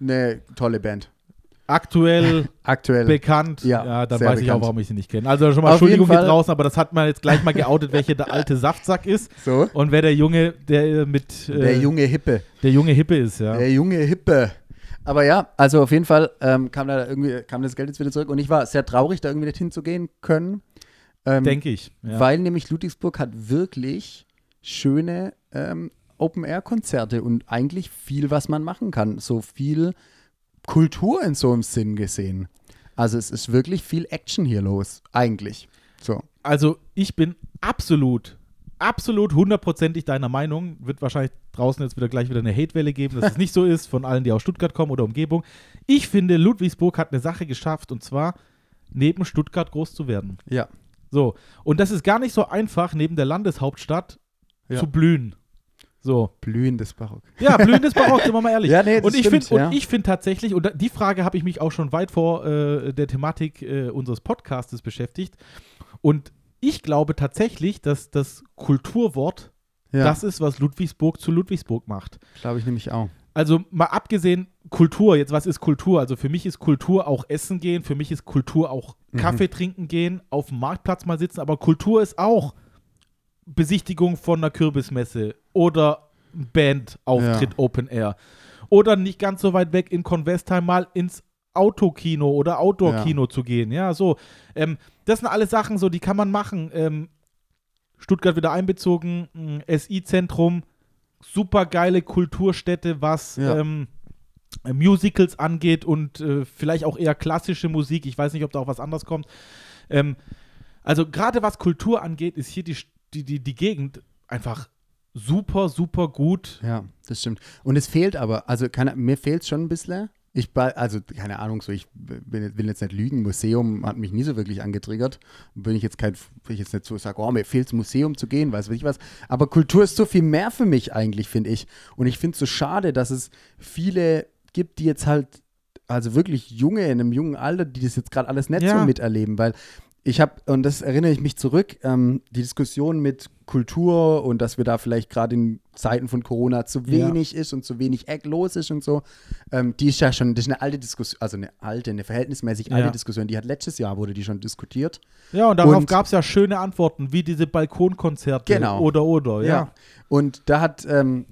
Eine tolle Band. Aktuell Aktuell. bekannt. Ja, dann sehr weiß ich auch, bekannt. warum ich sie nicht kenne. Also schon mal Auf Entschuldigung hier draußen, aber das hat man jetzt gleich mal geoutet, welcher der alte Saftsack ist so. und wer der Junge, der mit äh, Der junge Hippe. der junge Hippe ist, ja. Der junge Hippe. Aber ja, also auf jeden Fall ähm, kam da irgendwie, kam das Geld jetzt wieder zurück und ich war sehr traurig, da irgendwie nicht hinzugehen können. Ähm, Denke ich. Ja. Weil nämlich Ludwigsburg hat wirklich schöne ähm, Open-Air-Konzerte und eigentlich viel, was man machen kann. So viel Kultur in so einem Sinn gesehen. Also es ist wirklich viel Action hier los, eigentlich. So. Also ich bin absolut, absolut hundertprozentig deiner Meinung. Wird wahrscheinlich draußen jetzt wieder gleich wieder eine Hatewelle geben, dass es nicht so ist, von allen, die aus Stuttgart kommen oder Umgebung. Ich finde, Ludwigsburg hat eine Sache geschafft und zwar neben Stuttgart groß zu werden. Ja. So. Und das ist gar nicht so einfach, neben der Landeshauptstadt Ja. zu blühen. So. Blühendes Barock. Ja, blühendes Barock, sind wir mal ehrlich. Ja, nee, das und ich finde ja. und ich finde tatsächlich, und die Frage habe ich mich auch schon weit vor äh, der Thematik äh, unseres Podcastes beschäftigt. Und ich glaube tatsächlich, dass das Kulturwort Ja, das ist, was Ludwigsburg zu Ludwigsburg macht. glaube ich nämlich auch. Also mal abgesehen, Kultur, jetzt was ist Kultur? Also für mich ist Kultur auch Essen gehen, für mich ist Kultur auch Mhm. Kaffee trinken gehen, auf dem Marktplatz mal sitzen, aber Kultur ist auch Besichtigung von einer Kürbismesse oder Bandauftritt Ja. Open Air. Oder nicht ganz so weit weg in Convestheim mal ins Autokino oder Outdoor-Kino zu gehen. Ja, so. Ähm, das sind alles Sachen, so, die kann man machen. Ähm, Stuttgart wieder einbezogen, ein SI-Zentrum, super geile Kulturstätte, was Ja. ähm, Musicals angeht und äh, vielleicht auch eher klassische Musik. Ich weiß nicht, ob da auch was anderes kommt. Ähm, also gerade was Kultur angeht, ist hier die, die, die, die Gegend einfach super, super gut. Ja, das stimmt. Und es fehlt aber, also keine, mir fehlt es schon ein bisschen. Ich, also keine Ahnung, so ich bin, will jetzt nicht lügen, Museum hat mich nie so wirklich angetriggert. Bin ich jetzt kein, will ich jetzt nicht so sagen, oh, mir fehlt Museum zu gehen, weiß weiß ich was. Aber Kultur ist so viel mehr für mich eigentlich, finde ich. Und ich finde es so schade, dass es viele gibt, die jetzt halt, also wirklich junge, in einem jungen Alter, die das jetzt gerade alles nicht Ja. so miterleben, weil ich habe, und das erinnere ich mich zurück, ähm, die Diskussion mit Kultur und dass wir da vielleicht gerade in Zeiten von Corona zu Ja. wenig ist und zu wenig Eck los ist und so, ähm, die ist ja schon, das ist eine alte Diskussion, also eine alte, eine verhältnismäßig alte Ja. Diskussion, die hat letztes Jahr, wurde die schon diskutiert. Ja, und darauf gab es ja schöne Antworten, wie diese Balkonkonzerte Genau. oder oder, ja. Und da hat ähm,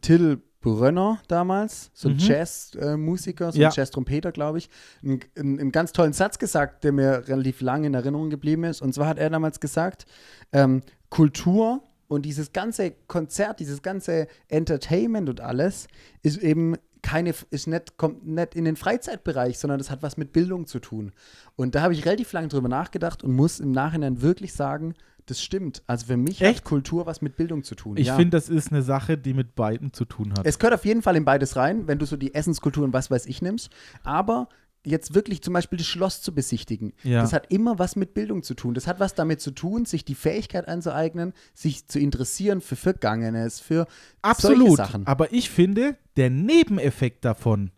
Till Brönner damals, so ein Mhm. Jazzmusiker, so Ja. ein Jazz-Trompeter, glaube ich, einen, einen, einen ganz tollen Satz gesagt, der mir relativ lange in Erinnerung geblieben ist. Und zwar hat er damals gesagt, ähm, Kultur und dieses ganze Konzert, dieses ganze Entertainment und alles ist eben keine, ist nicht, kommt nicht in den Freizeitbereich, sondern das hat was mit Bildung zu tun. Und da habe ich relativ lange drüber nachgedacht und muss im Nachhinein wirklich sagen, das stimmt. Also für mich Echt? hat Kultur was mit Bildung zu tun. Ich ja. finde, das ist eine Sache, die mit beiden zu tun hat. Es gehört auf jeden Fall in beides rein, wenn du so die Essenskultur und was weiß ich nimmst. Aber jetzt wirklich zum Beispiel das Schloss zu besichtigen, Ja. das hat immer was mit Bildung zu tun. Das hat was damit zu tun, sich die Fähigkeit anzueignen, sich zu interessieren für Vergangenes, für solche Absolut. Sachen. Aber ich finde, der Nebeneffekt davon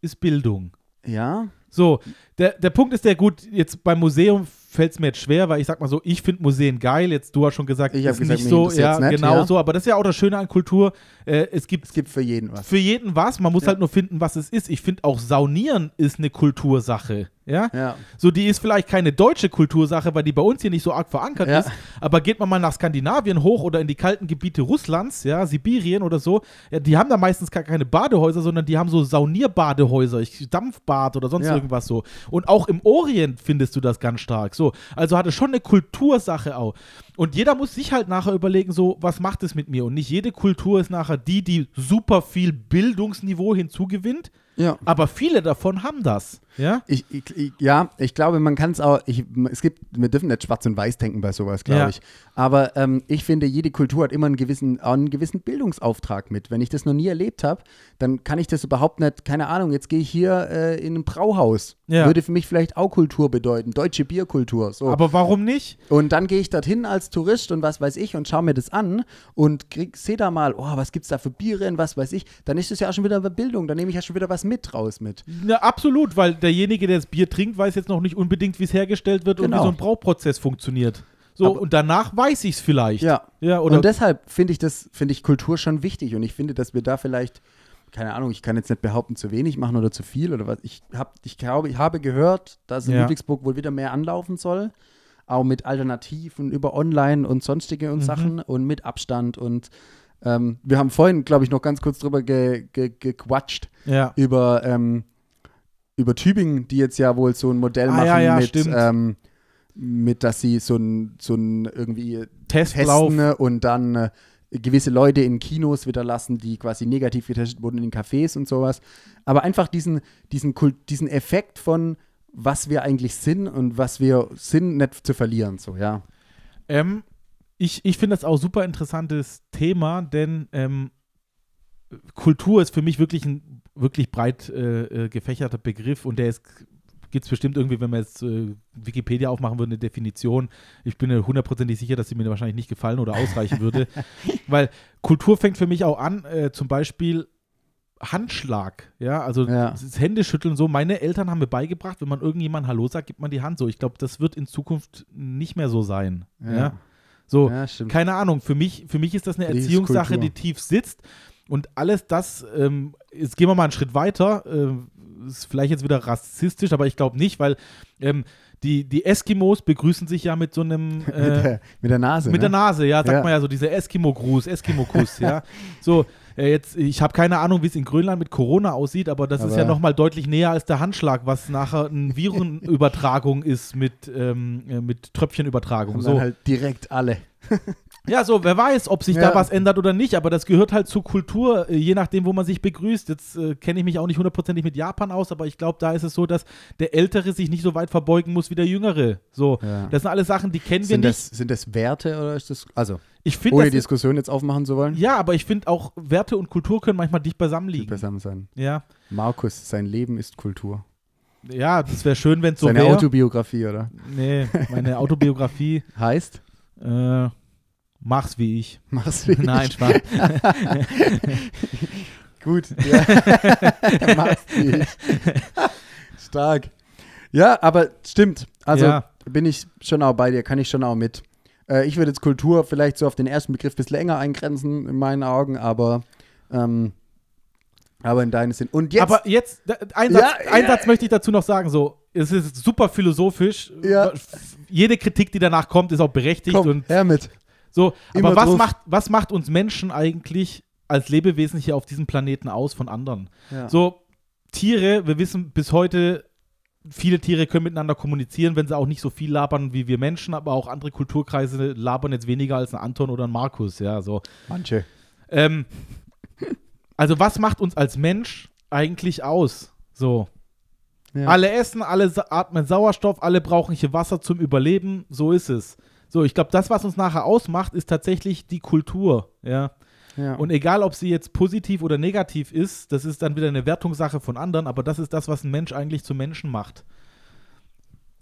ist Bildung. Ja, So, der, der Punkt ist der gut, jetzt beim Museum fällt es mir jetzt schwer, weil ich sag mal so, ich finde Museen geil. Jetzt du hast schon gesagt, Ich ist gesagt, nicht so, ja, nicht, genau ja. so, aber das ist ja auch das Schöne an Kultur. Äh, es gibt es gibt für jeden was. für jeden was, man muss Ja. halt nur finden, was es ist. Ich finde auch Saunieren ist eine Kultursache. Ja? Ja. So, die ist vielleicht keine deutsche Kultursache, weil die bei uns hier nicht so arg verankert Ja. ist. Aber geht man mal nach Skandinavien hoch oder in die kalten Gebiete Russlands, ja, Sibirien oder so, ja, die haben da meistens gar keine Badehäuser, sondern die haben so Saunierbadehäuser, ich, Dampfbad oder sonst irgendwas so. Und auch im Orient findest du das ganz stark. So, also hat es schon eine Kultursache auch. Und jeder muss sich halt nachher überlegen, so, was macht es mit mir? Und nicht jede Kultur ist nachher die, die super viel Bildungsniveau hinzugewinnt, Ja. aber viele davon haben das. Ja? Ich, ich, ich, ja, ich glaube, man kann es auch, ich, es gibt, wir dürfen nicht schwarz und weiß denken bei sowas, glaube Ja. ich. Aber ähm, ich finde, jede Kultur hat immer einen gewissen, einen gewissen Bildungsauftrag mit. Wenn ich das noch nie erlebt habe, dann kann ich das überhaupt nicht, keine Ahnung, jetzt gehe ich hier äh, in ein Brauhaus. Ja. Würde für mich vielleicht auch Kultur bedeuten, deutsche Bierkultur. So. Aber warum nicht? Und dann gehe ich dorthin als Tourist und was weiß ich und schaue mir das an und sehe da mal, oh, was gibt's da für Biere und was weiß ich. Dann ist das ja auch schon wieder Bildung, dann nehme ich ja schon wieder was mit raus mit. Ja, absolut, weil derjenige, der das Bier trinkt, weiß jetzt noch nicht unbedingt, wie es hergestellt wird und Genau. wie so ein Brauprozess funktioniert. So, Aber- und danach weiß ich es vielleicht. Ja. Ja, oder und deshalb finde ich das, finde ich Kultur schon wichtig und ich finde, dass wir da vielleicht, keine Ahnung, ich kann jetzt nicht behaupten, zu wenig machen oder zu viel oder was. Ich habe, ich glaube, ich habe gehört, dass in Ja. Ludwigsburg wohl wieder mehr anlaufen soll. Auch mit Alternativen über Online und sonstige und Mhm. Sachen und mit Abstand und ähm, wir haben vorhin, glaube ich, noch ganz kurz drüber ge, ge, gequatscht, ja. über, ähm, über Tübingen, die jetzt ja wohl so ein Modell Ah, machen ja, ja, mit, ähm, mit, dass sie so ein, so ein irgendwie Testlauf. testen ne, und dann äh, gewisse Leute in Kinos wieder lassen, die quasi negativ getestet wurden in Cafés und sowas. Aber einfach diesen, diesen, Kult, diesen Effekt von, was wir eigentlich sind und was wir sind, nicht zu verlieren. So, ja. Ähm, ich ich finde das auch super interessantes Thema, denn ähm, Kultur ist für mich wirklich ein wirklich breit äh, äh, gefächerter Begriff und der ist gibt es bestimmt irgendwie, wenn wir jetzt äh, Wikipedia aufmachen würden, eine Definition. Ich bin mir hundertprozentig sicher, dass sie mir wahrscheinlich nicht gefallen oder ausreichen würde. Weil Kultur fängt für mich auch an, äh, zum Beispiel Handschlag, ja, also Ja. das Händeschütteln so. Meine Eltern haben mir beigebracht, wenn man irgendjemand Hallo sagt, gibt man die Hand so. Ich glaube, das wird in Zukunft nicht mehr so sein. Ja. So, Ja, keine Ahnung, für mich, für mich ist das eine Erziehungssache, die tief sitzt. Und alles das, ähm, jetzt gehen wir mal einen Schritt weiter, ähm, ist vielleicht jetzt wieder rassistisch, aber ich glaube nicht, weil ähm, die, die Eskimos begrüßen sich ja mit so einem mit, äh, der, mit der Nase. mit ne? der Nase, ja, sagt Ja. man ja so, dieser Eskimo-Gruß, Eskimo-Kuss, ja. So, äh, jetzt, ich habe keine Ahnung, wie es in Grönland mit Corona aussieht, aber das ist Aber- ja nochmal deutlich näher als der Handschlag, was nachher eine Virenübertragung ist mit, ähm, äh, mit Tröpfchenübertragung. Und So. dann halt direkt alle. Ja, so, wer weiß, ob sich Ja. da was ändert oder nicht, aber das gehört halt zur Kultur, äh, je nachdem, wo man sich begrüßt. Jetzt äh, kenne ich mich auch nicht hundertprozentig mit Japan aus, aber ich glaube, da ist es so, dass der Ältere sich nicht so weit verbeugen muss wie der Jüngere. So, Ja. das sind alles Sachen, die kennen wir Sind nicht. das, sind das Werte oder ist das, also ich finde, ohne ist, Diskussion jetzt aufmachen zu wollen? ja, aber ich finde auch, Werte und Kultur können manchmal dicht beisammen Die liegen. beisammen sein. Ja, Markus, sein Leben ist Kultur. ja, das wäre schön, wenn es so Seine wäre. Autobiografie, oder? Nee, meine Autobiografie, Heißt? äh, mach's wie ich. Mach's wie Nein, ich. Spaß. Gut. Ja. Mach's wie ich. Stark. Ja, aber stimmt. Also Ja. bin ich schon auch bei dir, kann ich schon auch mit. Äh, ich würde jetzt Kultur vielleicht so auf den ersten Begriff ein bisschen länger eingrenzen, in meinen Augen, aber, ähm, aber in deinen Sinn. Und jetzt. Aber jetzt, ein, Satz, Ja, ein ja. Satz möchte ich dazu noch sagen. So, es ist super philosophisch. Ja. Jede Kritik, die danach kommt, ist auch berechtigt. komm, und her mit. So. immer Aber was drauf. macht, was macht uns Menschen eigentlich als Lebewesen hier auf diesem Planeten aus von anderen? Ja. So, Tiere, wir wissen bis heute, viele Tiere können miteinander kommunizieren, wenn sie auch nicht so viel labern wie wir Menschen, aber auch andere Kulturkreise labern jetzt weniger als ein Anton oder ein Markus, ja, so. Manche. Ähm, also was macht uns als Mensch eigentlich aus? So. Ja. Alle essen, alle atmen Sauerstoff, alle brauchen hier Wasser zum Überleben, so ist es. So, ich glaube, das, was uns nachher ausmacht, ist tatsächlich die Kultur, ja. Ja. Und egal, ob sie jetzt positiv oder negativ ist, das ist dann wieder eine Wertungssache von anderen, aber das ist das, was ein Mensch eigentlich zum Menschen macht.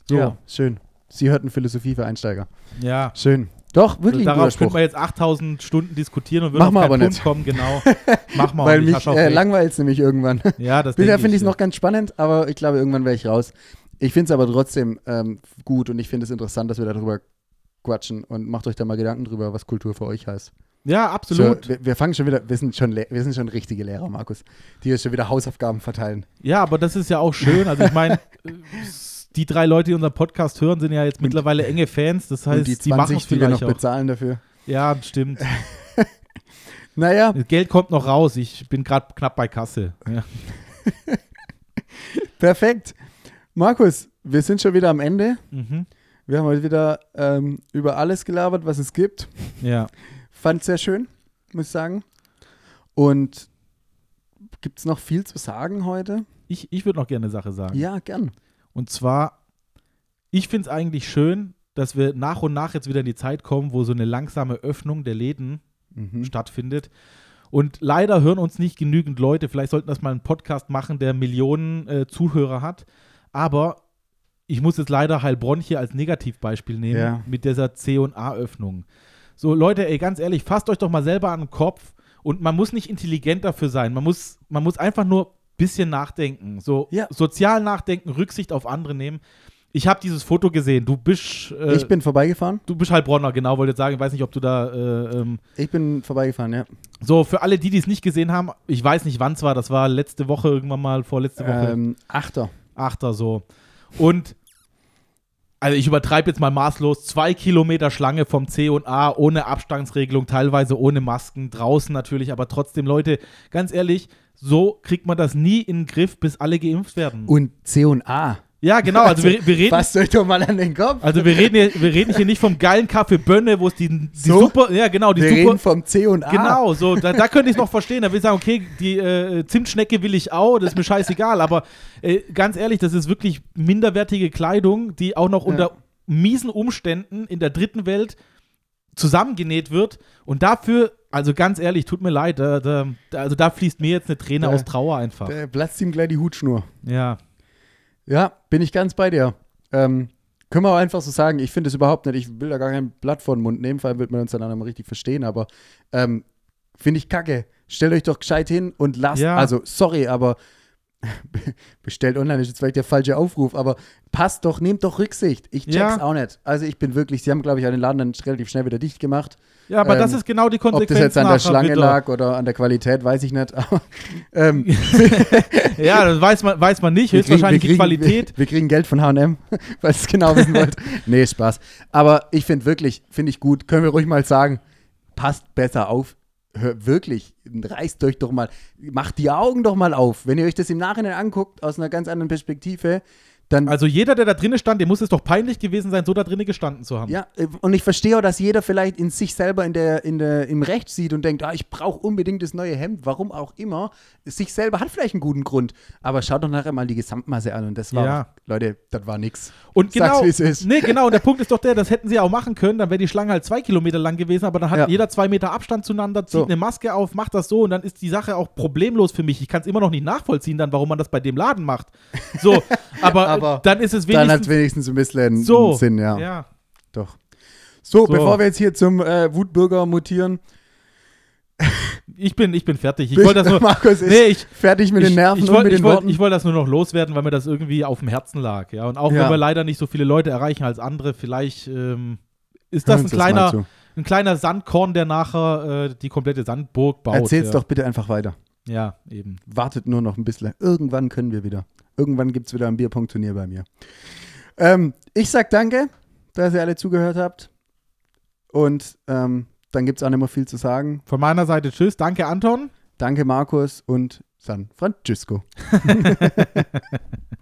So, ja, schön. Sie hörten Philosophie für Einsteiger. ja. Schön. Doch, wirklich guter Darauf Spruch. wir jetzt 8000 Stunden diskutieren und würden Machen wir auf keinen. Punkt kommen, genau. Machen wir auch Weil mich äh, langweilt es nämlich irgendwann. Ja, das Bisher finde ich es ja. noch ganz spannend, aber ich glaube, irgendwann wäre ich raus. Ich finde es aber trotzdem ähm, gut und ich finde es interessant, dass wir darüber quatschen und macht euch da mal Gedanken drüber, was Kultur für euch heißt. Ja, absolut. So, wir, wir fangen schon wieder, wir sind schon, wir sind schon richtige Lehrer, Markus, die jetzt schon wieder Hausaufgaben verteilen. Ja, aber das ist ja auch schön. Also ich meine, die drei Leute, die unseren Podcast hören, sind ja jetzt mittlerweile enge Fans. Das heißt, und die die machen 20, es die wir noch vielleicht auch. bezahlen dafür. Ja, stimmt. Naja, Das Geld kommt noch raus. Ich bin gerade knapp bei Kasse. Ja. perfekt. Markus, wir sind schon wieder am Ende. Mhm. Wir haben heute wieder ähm, über alles gelabert, was es gibt. Ja. Fand sehr schön, muss ich sagen. Und gibt es noch viel zu sagen heute? Ich, ich würde noch gerne eine Sache sagen. Ja, gern. Und zwar, ich finde es eigentlich schön, dass wir nach und nach jetzt wieder in die Zeit kommen, wo so eine langsame Öffnung der Läden Mhm. stattfindet. Und leider hören uns nicht genügend Leute. Vielleicht sollten das mal einen Podcast machen, der Millionen äh, Zuhörer hat. Aber ich muss jetzt leider Heilbronn hier als Negativbeispiel nehmen Ja. mit dieser C- und A-Öffnung. So, Leute, ey, ganz ehrlich, fasst euch doch mal selber an den Kopf und man muss nicht intelligent dafür sein. Man muss, man muss einfach nur ein bisschen nachdenken. So Ja. sozial nachdenken, Rücksicht auf andere nehmen. Ich habe dieses Foto gesehen. Du bist, äh, ich bin vorbeigefahren. du bist Heilbronner, genau, wollte ich sagen. Ich weiß nicht, ob du da äh, ähm, Ich bin vorbeigefahren, ja. so, für alle, die die es nicht gesehen haben, ich weiß nicht, wann es war, das war letzte Woche irgendwann mal, vorletzte Woche, Ähm, Achter. Achter so. Und, also ich übertreibe jetzt mal maßlos, zwei Kilometer Schlange vom C und A, ohne Abstandsregelung, teilweise ohne Masken, draußen natürlich, aber trotzdem, Leute, ganz ehrlich, so kriegt man das nie in den Griff, bis alle geimpft werden. Und C und A. ja, genau, also, wir, wir reden... Fasst euch doch mal an den Kopf. Also wir reden, hier, wir reden hier nicht vom geilen Kaffee Bönne, wo es die, die So? super, ja genau, die Wir super, reden vom C und A. Genau, so, da, da könnte ich es noch verstehen. Da will ich sagen, okay, die äh, Zimtschnecke will ich auch, das ist mir scheißegal. Aber äh, ganz ehrlich, das ist wirklich minderwertige Kleidung, die auch noch unter miesen Umständen in der dritten Welt zusammengenäht wird. Und dafür, also ganz ehrlich, tut mir leid, da, da, da- also da fließt mir jetzt eine Träne Ja. aus Trauer einfach. Da platzt ihm gleich die Hutschnur. Ja. Ja, bin ich ganz bei dir. Ähm, können wir auch einfach so sagen, ich finde es überhaupt nicht, ich will da gar kein Blatt vor den Mund nehmen, vor allem wird man uns dann auch mal richtig verstehen, aber ähm, finde ich kacke. Stellt euch doch gescheit hin und lasst, Ja. also sorry, aber bestellt online ist jetzt vielleicht der falsche Aufruf, aber passt doch, nehmt doch Rücksicht. Ich check's Ja. auch nicht. Also ich bin wirklich, sie haben glaube ich den Laden dann relativ schnell wieder dicht gemacht. Ja, aber das Ähm, ist genau die Ob Konsequenz. das jetzt an der Schlange lag oder an der Qualität, weiß ich nicht. Aber, ähm, Ja, das weiß man, weiß man nicht. Höchstwahrscheinlich die Qualität. Wir, wir kriegen Geld von HM, falls ihr es genau wissen wollt. nee, Spaß. Aber ich finde wirklich, finde ich gut, können wir ruhig mal sagen, passt besser auf. Hör, wirklich, reißt euch doch mal, macht die Augen doch mal auf. Wenn ihr euch das im Nachhinein anguckt, aus einer ganz anderen Perspektive, dann Also jeder, der da drinnen stand, dem muss es doch peinlich gewesen sein, so da drinnen gestanden zu haben. Ja, äh, und ich verstehe auch, dass jeder vielleicht in sich selber in der, in der, im Recht sieht und denkt, ah, ich brauche unbedingt das neue Hemd, warum auch immer. Sich selber hat vielleicht einen guten Grund, aber schaut doch nachher mal die Gesamtmasse an und das war, Ja. Leute, das war nix. Und Sag's, genau, wie es ist. nee, genau, und der Punkt ist doch der, das hätten sie auch machen können, dann wäre die Schlange halt zwei Kilometer lang gewesen, aber dann hat Ja. jeder zwei Meter Abstand zueinander, zieht So. eine Maske auf, macht das so und dann ist die Sache auch problemlos für mich. Ich kann es immer noch nicht nachvollziehen, dann, warum man das bei dem Laden macht. So, aber, Aber dann ist es Dann hat wenigstens wenigstens ein bisschen so. Sinn, ja. ja. Doch. So, So. bevor wir jetzt hier zum äh, Wutbürger mutieren, Ich bin, ich bin fertig. Ich wollte das nur. Markus ist Nee, ich, fertig mit ich, den Nerven ich und wollte mit ich den wollt, Worten. ich wollt das nur noch loswerden, weil mir das irgendwie auf dem Herzen lag. Ja, und auch Ja. wenn wir leider nicht so viele Leute erreichen als andere, vielleicht ähm, ist das ein kleiner, ein kleiner Sandkorn, der nachher äh, die komplette Sandburg baut. Erzähl's ja. doch bitte einfach weiter. Ja, eben. Wartet nur noch ein bisschen. Irgendwann können wir wieder. Irgendwann gibt es wieder ein Bierpunkt-Turnier bei mir. Ähm, ich sag danke, dass ihr alle zugehört habt. Und ähm, dann gibt es auch nicht mehr viel zu sagen. Von meiner Seite tschüss. Danke, Anton. Danke, Markus und San Francisco.